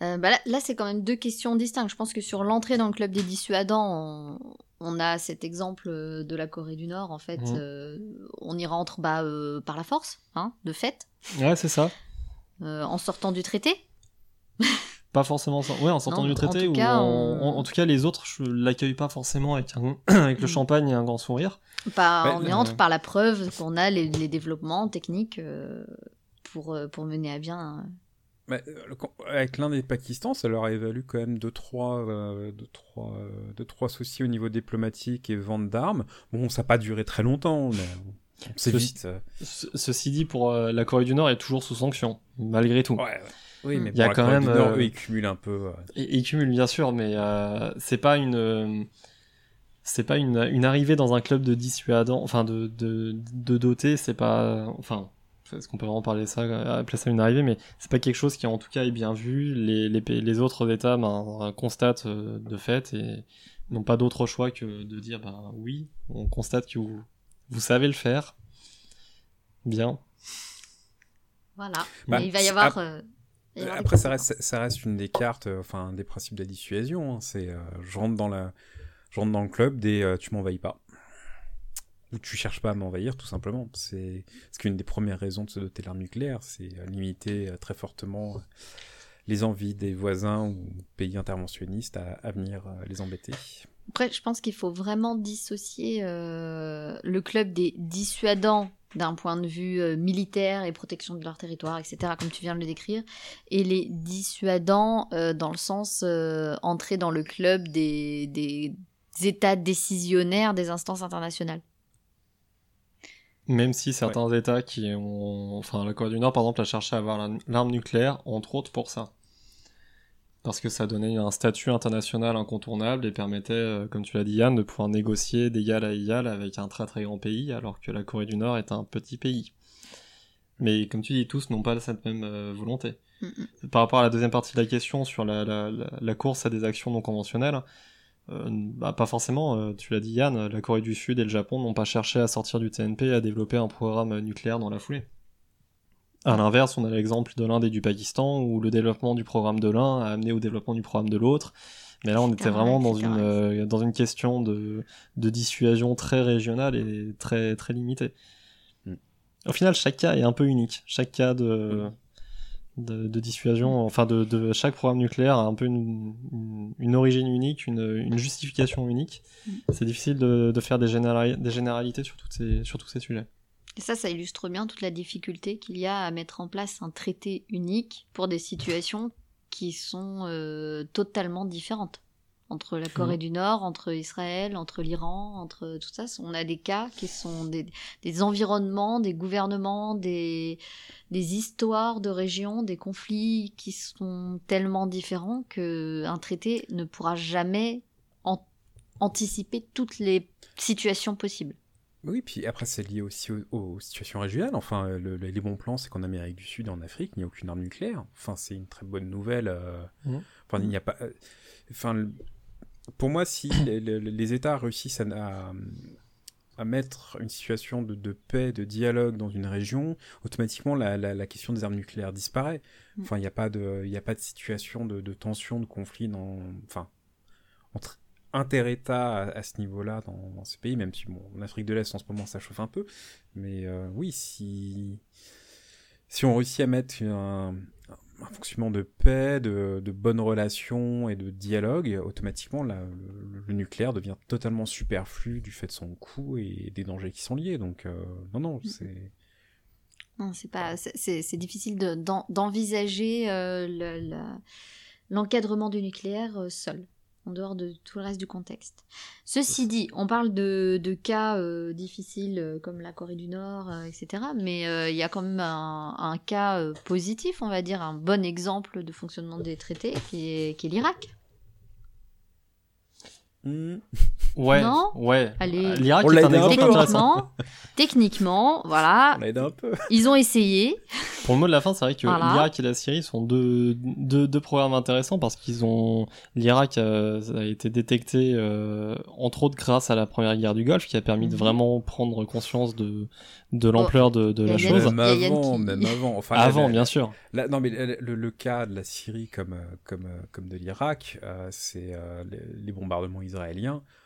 Euh, bah là, là, c'est quand même deux questions distinctes. Je pense que sur l'entrée dans le club des dissuadants, on, on a cet exemple de la Corée du Nord. En fait, euh, on y rentre bah, euh, par la force, hein, de fait, Ouais, c'est ça. euh, en sortant du traité. [LAUGHS] Pas forcément. Ouais, en sortant Non, du en traité. tout ou cas, en... on- en- en tout cas, les autres, je l'accueille pas forcément avec, un... [CLEARS THROAT] avec le Mm. champagne et un grand sourire. Ouais, on y euh, rentre par la preuve qu'on a les, les développements techniques euh, pour, euh, pour mener à bien. Mais, euh, avec l'Inde et le Pakistan, ça leur a évalu quand même 2-3 euh, deux, trois, euh, deux, trois soucis au niveau diplomatique et vente d'armes. Bon, ça n'a pas duré très longtemps, mais c'est Ceci- vite. Ce- Ceci dit, pour la Corée du Nord est toujours sous sanction, malgré tout. Ouais, ouais. Oui, mais Il y a quand même, Nord, euh, eux, ils cumulent un peu. euh, Et, et cumule bien sûr, mais euh, c'est pas une euh, c'est pas une, une arrivée dans un club de dissuadants, enfin de de, de dotés, c'est pas enfin est-ce qu'on peut vraiment parler de ça, appeler ça une arrivée, mais c'est pas quelque chose qui en tout cas est bien vu. Les les, autres États ben, constatent de fait et n'ont pas d'autre choix que de dire ben oui, on constate que vous vous savez le faire. Bien. Voilà. Bah, Mais il va y avoir. euh, des Après, ça reste, ça reste une des cartes, euh, enfin, des principes de la dissuasion. hein. C'est, euh, je rentre dans la, je rentre dans le club des, euh, tu m'envahis pas. Ou tu cherches pas à m'envahir, tout simplement. C'est, parce qu'une des premières raisons de se doter de l'arme nucléaire, c'est euh, limiter euh, très fortement euh, les envies des voisins ou pays interventionnistes à, à venir euh, les embêter. Après, je pense qu'il faut vraiment dissocier euh, le club des dissuadants d'un point de vue euh, militaire et protection de leur territoire, etc., comme tu viens de le décrire, et les dissuadants euh, dans le sens euh, entrer dans le club des, des États décisionnaires des instances internationales. Même si certains États qui ont... Enfin, la Corée du Nord, par exemple, a cherché à avoir l'arme nucléaire, entre autres pour ça. Parce que ça donnait un statut international incontournable et permettait, euh, comme tu l'as dit Yann, de pouvoir négocier d'égal à égal avec un très très grand pays, alors que la Corée du Nord est un petit pays. Mais comme tu dis, tous n'ont pas cette même euh, volonté. Par rapport à la deuxième partie de la question sur la, la, la, la course à des actions non conventionnelles, euh, bah, pas forcément, euh, tu l'as dit Yann, la Corée du Sud et le Japon n'ont pas cherché à sortir du TNP et à développer un programme nucléaire dans la foulée. À l'inverse, on a l'exemple de l'Inde et du Pakistan, où le développement du programme de l'un a amené au développement du programme de l'autre. Mais là, on était vraiment dans une, euh, dans une question de, de dissuasion très régionale et très, très limitée. Mm. Au final, chaque cas est un peu unique. Chaque cas de, de, de dissuasion, enfin de, de chaque programme nucléaire a un peu une, une, une origine unique, une, une justification unique. Mm. C'est difficile de, de faire des, généra- des généralités sur, toutes ces, sur tous ces sujets. Et ça, ça illustre bien toute la difficulté qu'il y a à mettre en place un traité unique pour des situations qui sont euh, totalement différentes. Entre la Corée du Nord, entre Israël, entre l'Iran, entre tout ça, on a des cas qui sont des, des environnements, des gouvernements, des, des histoires de régions, des conflits qui sont tellement différents que un traité ne pourra jamais an- anticiper toutes les situations possibles. Oui, puis après, c'est lié aussi aux, aux situations régionales. Enfin, le- le- les bons plans, c'est qu'en Amérique du Sud et en Afrique, il n'y a aucune arme nucléaire. Enfin, c'est une très bonne nouvelle. euh, Mhm. Enfin, il n'y a pas. euh, Enfin, pour moi, si les, les- les États réussissent à, à- à mettre une situation de, de paix, de dialogue dans une région, automatiquement, la, la- la question des armes nucléaires disparaît. Mhm. Enfin, il n'y a pas de, il n'y a pas de situation de, de tension, de conflit dans, enfin, entre inter-États à, à ce niveau-là dans, dans ces pays, même si bon, en Afrique de l'Est en ce moment ça chauffe un peu, mais euh, oui, si si on réussit à mettre un, un fonctionnement de paix, de, de bonnes relations et de dialogue, automatiquement la- le, le nucléaire devient totalement superflu du fait de son coût et des dangers qui sont liés. Donc euh, non, non, c'est Non, c'est pas, c'est- difficile de- d'en- d'envisager euh, le- la- l'encadrement du nucléaire seul, en dehors de tout le reste du contexte. Ceci dit, on parle de, cas euh, difficiles euh, comme la Corée du Nord, euh, etc. Mais il y a quand même un, cas positif, on va dire, un bon exemple de fonctionnement des traités, qui est, qui est l'Irak. Ouais, Non ouais. Allez. L'Irak On est l'a un aidé un exemple peu, hein. intéressant. Techniquement, techniquement, voilà, on aide un peu. ils ont essayé. Pour le mot de la fin, c'est vrai que Voilà. l'Irak et la Syrie sont deux, deux, deux programmes intéressants parce qu'ils ont l'Irak euh, a été détecté euh, entre autres grâce à la première guerre du Golfe qui a permis de Mhm. vraiment prendre conscience de de l'ampleur de, de la chose. Même avant, qui- même avant. Enfin, [LAUGHS] Avant, la- la- bien sûr. Non, mais le, le- le cas de la Syrie comme, euh, comme, comme de l'Irak, euh, c'est euh, les, les bombardements israéliens.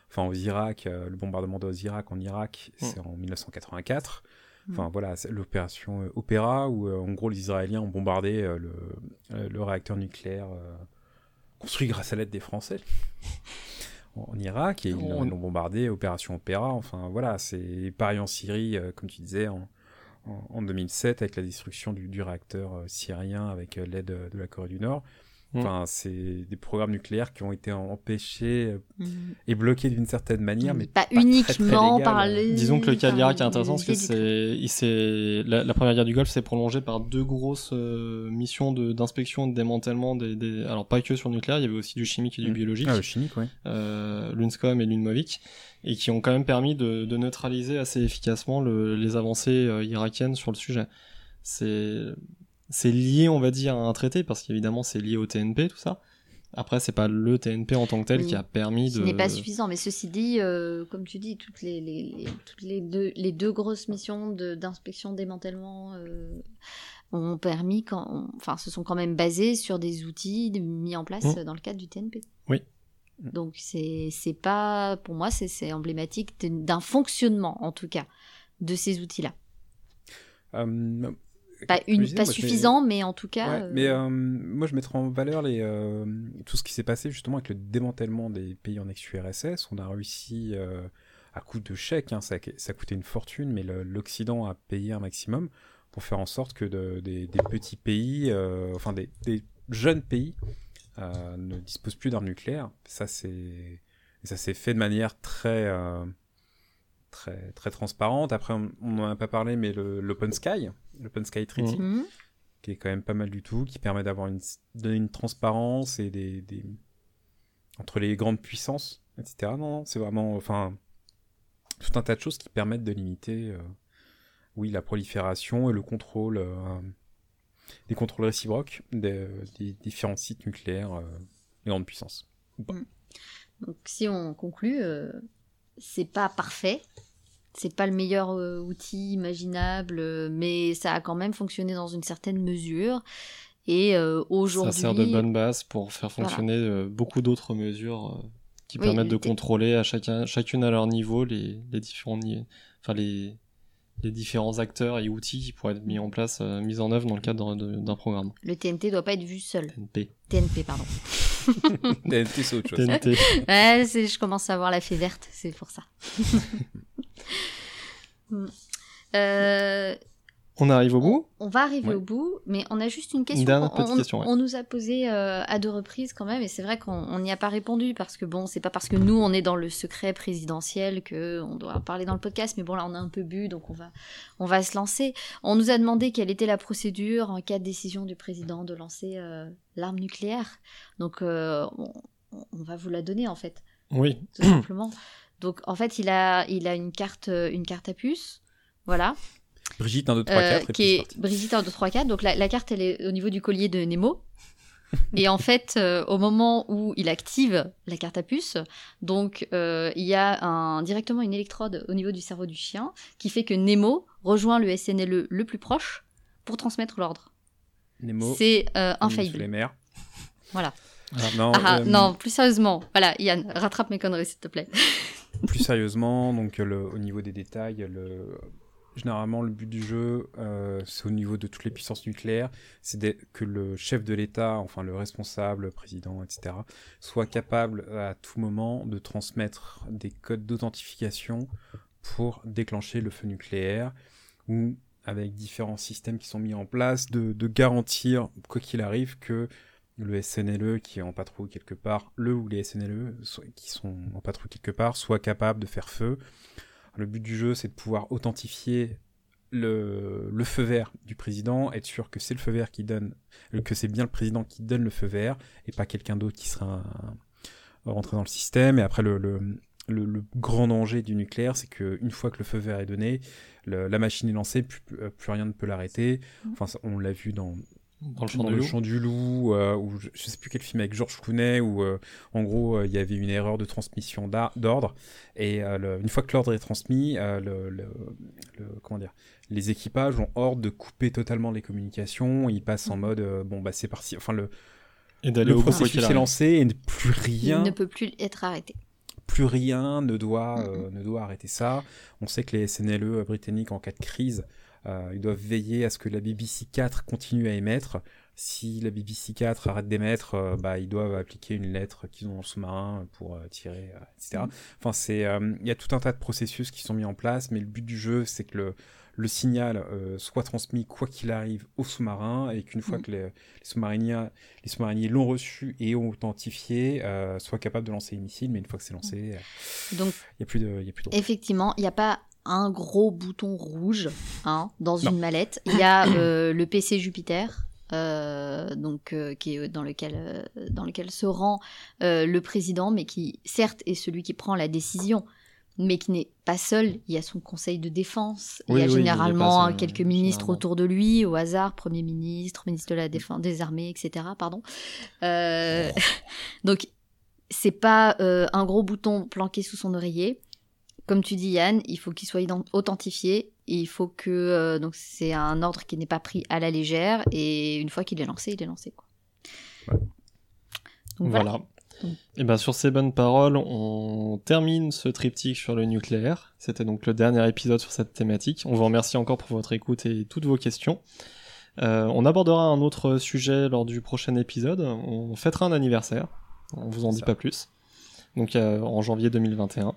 Enfin, aux Irak, euh, le bombardement d'Oz Irak en Irak, c'est en 1984. Enfin, voilà, c'est l'opération euh, Opéra, où euh, en gros les Israéliens ont bombardé euh, le, le réacteur nucléaire construit grâce à l'aide des Français [LAUGHS] en, en Irak, et ils On- l'ont bombardé, opération Opéra. Enfin, voilà, c'est pareil en Syrie, comme tu disais, en, en, en 2007 avec la destruction du, du réacteur syrien avec l'aide de la Corée du Nord. Mm. Enfin, c'est des programmes nucléaires qui ont été empêchés euh, Mhm. et bloqués d'une certaine manière, mais pas, très, très uniquement légal. par les. Disons que le cas de l'Irak est intéressant parce que c'est, la, la première guerre du Golfe s'est prolongée par deux grosses euh, missions de, d'inspection et de démantèlement des, des, alors pas que sur le nucléaire, il y avait aussi du chimique et du Mm. biologique, Ah, le chimique, oui. euh, l'UNSCOM et l'UNMOVIC, et qui ont quand même permis de, de neutraliser assez efficacement le, les avancées euh, irakiennes sur le sujet. C'est, c'est lié, on va dire, à un traité parce qu'évidemment c'est lié au TNP, tout ça. Après, c'est pas le TNP en tant que tel Oui. qui a permis Ce de. n'est pas suffisant, mais ceci dit, euh, comme tu dis, toutes les, les, les- toutes les deux, les deux grosses missions de- d'inspection, démantèlement euh, ont permis, quand, enfin, se sont quand même basées sur des outils mis en place Mm. dans le cadre du TNP. Oui. Donc c'est c'est pas, pour moi, c'est c'est emblématique d'un- d'un fonctionnement, en tout cas, de ces outils-là. Euh, pas, une, pas suffisant, mais en tout cas. Ouais, Mais moi, je mettrais en valeur les, tout ce qui s'est passé justement avec le démantèlement des pays en ex-URSS. On a réussi à coup de chèques, hein, ça, ça coûtait une fortune, mais l'Occident a payé un maximum pour faire en sorte que des, petits pays, enfin des, des, jeunes pays, ne disposent plus d'armes nucléaires. Ça, c'est ça s'est fait de manière très très, très transparente. Après, on n'en a pas parlé, mais l'Open Sky, l'Open Sky Treaty, mhm. Mhm. qui est quand même pas mal du tout, qui permet d'avoir une, donner une transparence et des, des, entre les grandes puissances, etc. Non, c'est vraiment, enfin, tout un tas de choses qui permettent de limiter, euh, oui, la prolifération et le contrôle, euh, des contrôles réciproques des, différents sites nucléaires euh, des grandes puissances. Mhm. Donc, si on conclut, c'est pas parfait. C'est pas le meilleur euh, outil imaginable, euh, mais ça a quand même fonctionné dans une certaine mesure. Et euh, aujourd'hui. Ça sert de bonne base pour faire fonctionner beaucoup d'autres mesures qui permettent de contrôler à chacun, chacune à leur niveau les, les différents, enfin les, les différents acteurs et outils qui pourraient être mis en place, mis en œuvre dans le cadre d'un programme. Le TNT doit pas être vu seul. TNP. TNP, pardon. [LAUGHS] TNT, c'est autre chose. TNT. [LAUGHS] ouais, je commence à avoir la fée verte, c'est pour ça. [LAUGHS] euh, on arrive au bout on, va arriver au bout, mais on a juste une question. on, nous a posé euh, à deux reprises quand même, et c'est vrai qu'on n'y a pas répondu parce que bon, c'est pas parce que nous on est dans le secret présidentiel que on doit parler dans le podcast, mais bon là on a un peu bu, donc on va on va se lancer. On nous a demandé quelle était la procédure en cas de décision du président de lancer euh, l'arme nucléaire. Donc euh, on, on, va vous la donner en fait. Oui. Tout simplement. Donc en fait il a il a une carte une carte à puce, voilà. Brigitte 1, 2, 3, 4. qui est Brigitte 1, 2, 3, 4. Donc la, la, carte, elle est au niveau du collier de Nemo. [LAUGHS] et en fait, euh, au moment où il active la carte à puce, donc euh, il y a un, directement une électrode au niveau du cerveau du chien qui fait que Nemo rejoint le SNLE le plus proche pour transmettre l'ordre. Nemo. C'est euh, infaillible. Les mers. Voilà. Ah, non, ah, non, plus sérieusement. Voilà, Yann, rattrape mes conneries, s'il te plaît. plus [LAUGHS] sérieusement, donc le, au niveau des détails, le, Généralement, le but du jeu, euh, c'est au niveau de toutes les puissances nucléaires, c'est que le chef de l'État, enfin le responsable, le président, etc., soit capable à tout moment de transmettre des codes d'authentification pour déclencher le feu nucléaire, ou avec différents systèmes qui sont mis en place, de, garantir, quoi qu'il arrive, que le SNLE qui est en patrouille quelque part, le ou les SNLE qui sont en patrouille quelque part, soit capable de faire feu le but du jeu, c'est de pouvoir authentifier le, feu vert du président, être sûr que c'est le feu vert qui donne, que c'est bien le président qui donne le feu vert et pas quelqu'un d'autre qui sera rentré dans le système. Et après, le, le, grand danger du nucléaire, c'est qu'une fois que le feu vert est donné, la machine est lancée, plus, plus rien ne peut l'arrêter. Mmh. Enfin, on l'a vu dans, dans le chant, du, loup, euh, ou je, sais plus quel film avec Georges Clooney, où euh, en gros euh, il y avait une erreur de transmission d'ordre, et une fois que l'ordre est transmis, le, comment dire, les équipages ont ordre de couper totalement les communications, ils passent en mm. mode bon bah c'est parti, enfin le, et le processus est lancé et plus rien il ne peut plus être arrêté. Plus rien ne doit, ne doit arrêter ça. On sait que les SNLE britanniques en cas de crise euh, ils doivent veiller à ce que la BBC 4 continue à émettre. Si la BBC 4 arrête d'émettre, euh, bah, ils doivent appliquer une lettre qu'ils ont dans le sous-marin pour euh, tirer, etc. Mm. Enfin, c'est, il y a tout un tas de processus qui sont mis en place, mais le but du jeu, c'est que le, le signal soit transmis quoi qu'il arrive au sous-marin et qu'une fois mm. que les, sous-mariniers les sous-mariniers l'ont reçu et ont authentifié, euh, soient capables de lancer les missiles. Mais une fois que c'est lancé, il n'y a plus de, y a plus de effectivement, il n'y a pas un gros bouton rouge hein, dans une mallette. Il y a [COUGHS] euh, le PC Jupiter. Euh, donc euh, qui est dans lequel dans lequel se rend le président mais qui certes est celui qui prend la décision mais qui n'est pas seul. Il y a son conseil de défense. Il y a généralement quelques ministres autour de lui au hasard premier ministre ministre de la défense des armées etc pardon. [LAUGHS] Donc c'est pas un gros bouton planqué sous son oreiller comme tu dis Yann, il faut qu'il soit authentifié. il faut que euh, donc c'est un ordre qui n'est pas pris à la légère et une fois qu'il est lancé, il est lancé quoi. voilà. Et ben sur ces bonnes paroles, on termine ce triptyque sur le nucléaire. C'était donc le dernier épisode sur cette thématique. On vous remercie encore pour votre écoute et toutes vos questions. on abordera un autre sujet lors du prochain épisode. On fêtera un anniversaire. On vous en dit pas plus. Donc en janvier 2021.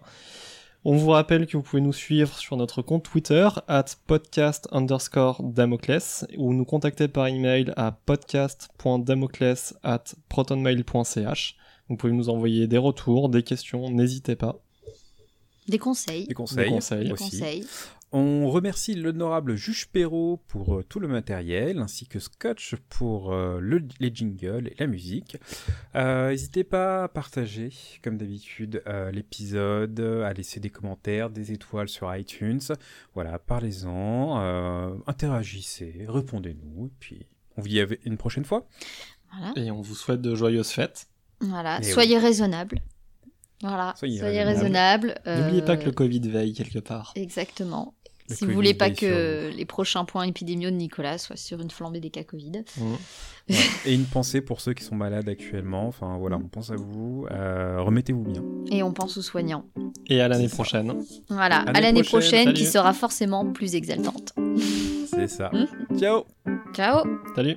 On vous rappelle que vous pouvez nous suivre sur notre compte Twitter, at podcast underscore Damocles, ou nous contacter par email à podcast.damocles at protonmail.ch. Vous pouvez nous envoyer des retours, des questions, n'hésitez pas. Des conseils. Des conseils, conseils. aussi. On remercie l'honorable juge Perrault pour euh, tout le matériel, ainsi que Scotch pour euh, les jingles et la musique. Euh, n'hésitez pas à partager, comme d'habitude, l'épisode, à laisser des commentaires, des étoiles sur iTunes. Voilà, parlez-en, interagissez, répondez-nous, et puis on vous dit à une prochaine fois. Et on vous souhaite de joyeuses fêtes. Voilà, soyez raisonnables. Voilà, soyez, raisonnables. N'oubliez pas que le Covid veille quelque part. Exactement si vous voulez pas que les prochains points épidémiaux de Nicolas soient sur une flambée des cas Covid. Mmh. Et une pensée pour ceux qui sont malades actuellement. Enfin voilà, on pense à vous. Euh, remettez-vous bien. Et on pense aux soignants. Et à l'année prochaine. Voilà, à l'année prochaine, qui sera forcément plus exaltante. C'est ça. Mmh. Ciao. Ciao. Salut.